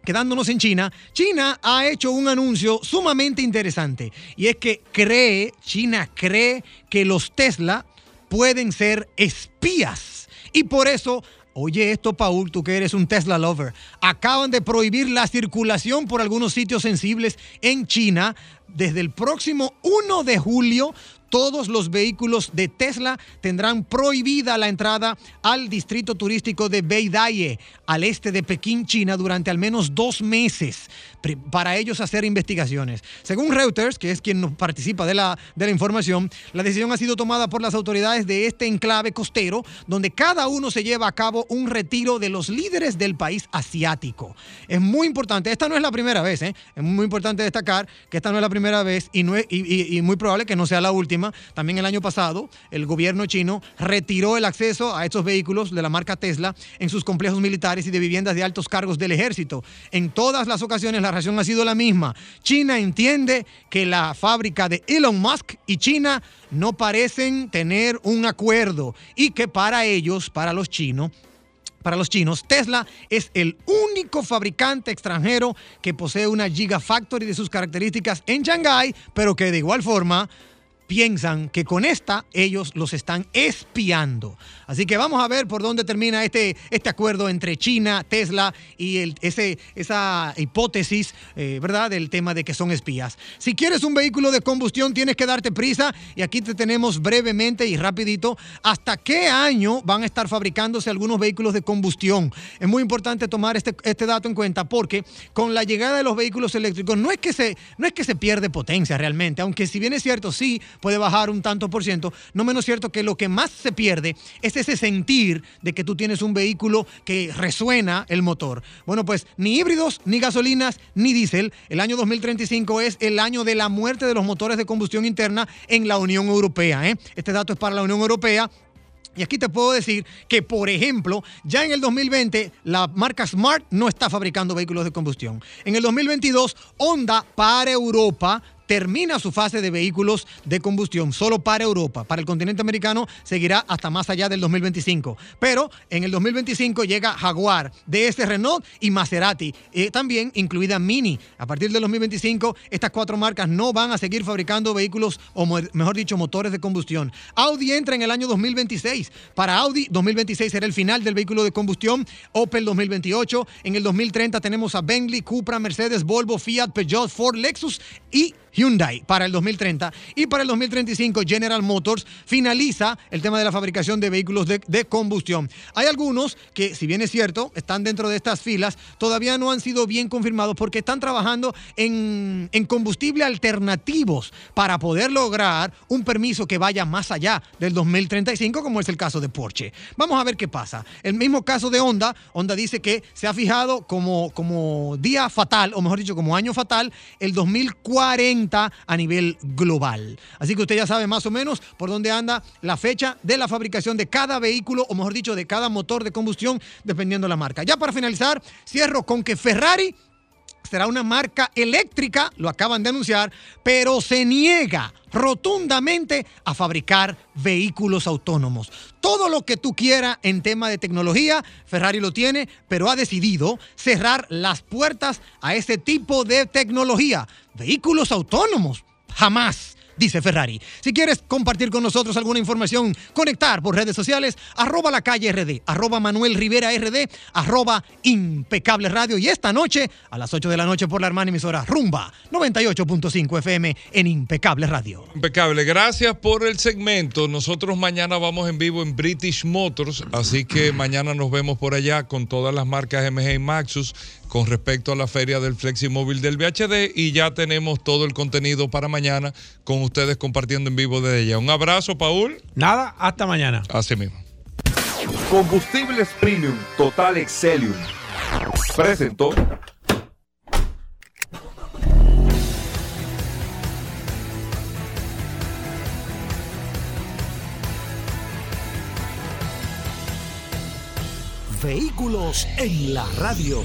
Speaker 24: Quedándonos en China, China ha hecho un anuncio sumamente interesante y es que cree, China cree que los Tesla pueden ser espías y por eso Oye esto, Paul, tú que eres un Tesla lover. Acaban de prohibir la circulación por algunos sitios sensibles en China. Desde el próximo 1 de julio, todos los vehículos de Tesla tendrán prohibida la entrada al distrito turístico de Beidaye, al este de Pekín, China, durante al menos dos meses, para ellos hacer investigaciones. Según Reuters, que es quien nos participa de la, de la información, la decisión ha sido tomada por las autoridades de este enclave costero, donde cada uno se lleva a cabo un retiro de los líderes del país asiático. Es muy importante, esta no es la primera vez, ¿eh? es muy importante destacar que esta no es la primera vez y- y muy probable que no sea la última. También el año pasado, el gobierno chino retiró el acceso a estos vehículos de la marca Tesla en sus complejos militares y de viviendas de altos cargos del ejército. En todas las ocasiones la razón ha sido la misma. China entiende que la fábrica de Elon Musk y China no parecen tener un acuerdo y que para ellos, para los chinos, para los chinos, Tesla es el único fabricante extranjero que posee una Gigafactory de sus características en Shanghái, pero que de igual forma piensan que con esta ellos los están espiando. Así que vamos a ver por dónde termina este, este acuerdo entre China, Tesla y ese, esa hipótesis, eh, ¿verdad?, del tema de que son espías. Si quieres un vehículo de combustión, tienes que darte prisa y aquí te tenemos brevemente y rapidito hasta qué año van a estar fabricándose algunos vehículos de combustión. Es muy importante tomar este, este dato en cuenta porque con la llegada de los vehículos eléctricos no es que se, no es que se pierde potencia realmente, aunque si bien es cierto, sí puede bajar un tanto por ciento, no menos cierto que lo que más se pierde es ese sentir de que tú tienes un vehículo que resuena el motor. Bueno, pues ni híbridos, ni gasolinas, ni diésel. El año 2035 es el año de la muerte de los motores de combustión interna en la Unión Europea. ¿eh? Este dato es para la Unión Europea. Y aquí te puedo decir que, por ejemplo, ya en el 2020 la marca Smart no está fabricando vehículos de combustión. En el 2022, Honda para Europa termina su fase de vehículos de combustión solo para Europa. Para el continente americano seguirá hasta más allá del 2025. Pero en el 2025 llega Jaguar, DS Renault y Maserati, eh, también incluida Mini. A partir del 2025, estas cuatro marcas no van a seguir fabricando vehículos, o mejor dicho, motores de combustión. Audi entra en el año 2026. Para Audi, 2026 será el final del vehículo de combustión. Opel 2028. En el 2030 tenemos a Bentley, Cupra, Mercedes, Volvo, Fiat, Peugeot, Ford, Lexus y Hyundai para el 2030 y para el 2035 General Motors finaliza el tema de la fabricación de vehículos de, combustión. Hay algunos que, si bien es cierto, están dentro de estas filas, todavía no han sido bien confirmados porque están trabajando en, en combustible alternativos para poder lograr un permiso que vaya más allá del 2035, como es el caso de Porsche. Vamos a ver qué pasa. El mismo caso de Honda, Honda dice que se ha fijado como, como día fatal, o mejor dicho, como año fatal, el 2040 a nivel global. Así que usted ya sabe más o menos por dónde anda la fecha de la fabricación de cada vehículo, o mejor dicho, de cada motor de combustión, dependiendo de la marca. Ya para finalizar, cierro con que Ferrari será una marca eléctrica, lo acaban de anunciar, pero se niega rotundamente a fabricar vehículos autónomos. Todo lo que tú quieras en tema de tecnología, Ferrari lo tiene, pero ha decidido cerrar las puertas a ese tipo de tecnología. Vehículos autónomos, jamás. Dice Ferrari. Si quieres compartir con nosotros alguna información, conectar por redes sociales, arroba la calle RD, arroba Manuel Rivera RD, arroba impecable radio. Y esta noche, a las 8 de la noche por la hermana emisora Rumba 98.5 FM en Impecable Radio.
Speaker 1: Impecable, gracias por el segmento. Nosotros mañana vamos en vivo en British Motors, así que mañana nos vemos por allá con todas las marcas MG y Maxus con respecto a la feria del Fleximóvil del VHD y ya tenemos todo el contenido para mañana con ustedes compartiendo en vivo desde allá. Un abrazo, Paul.
Speaker 2: Nada, hasta mañana.
Speaker 1: Así mismo.
Speaker 25: Combustibles Premium Total Excelium. Presentó.
Speaker 4: Vehículos en la radio.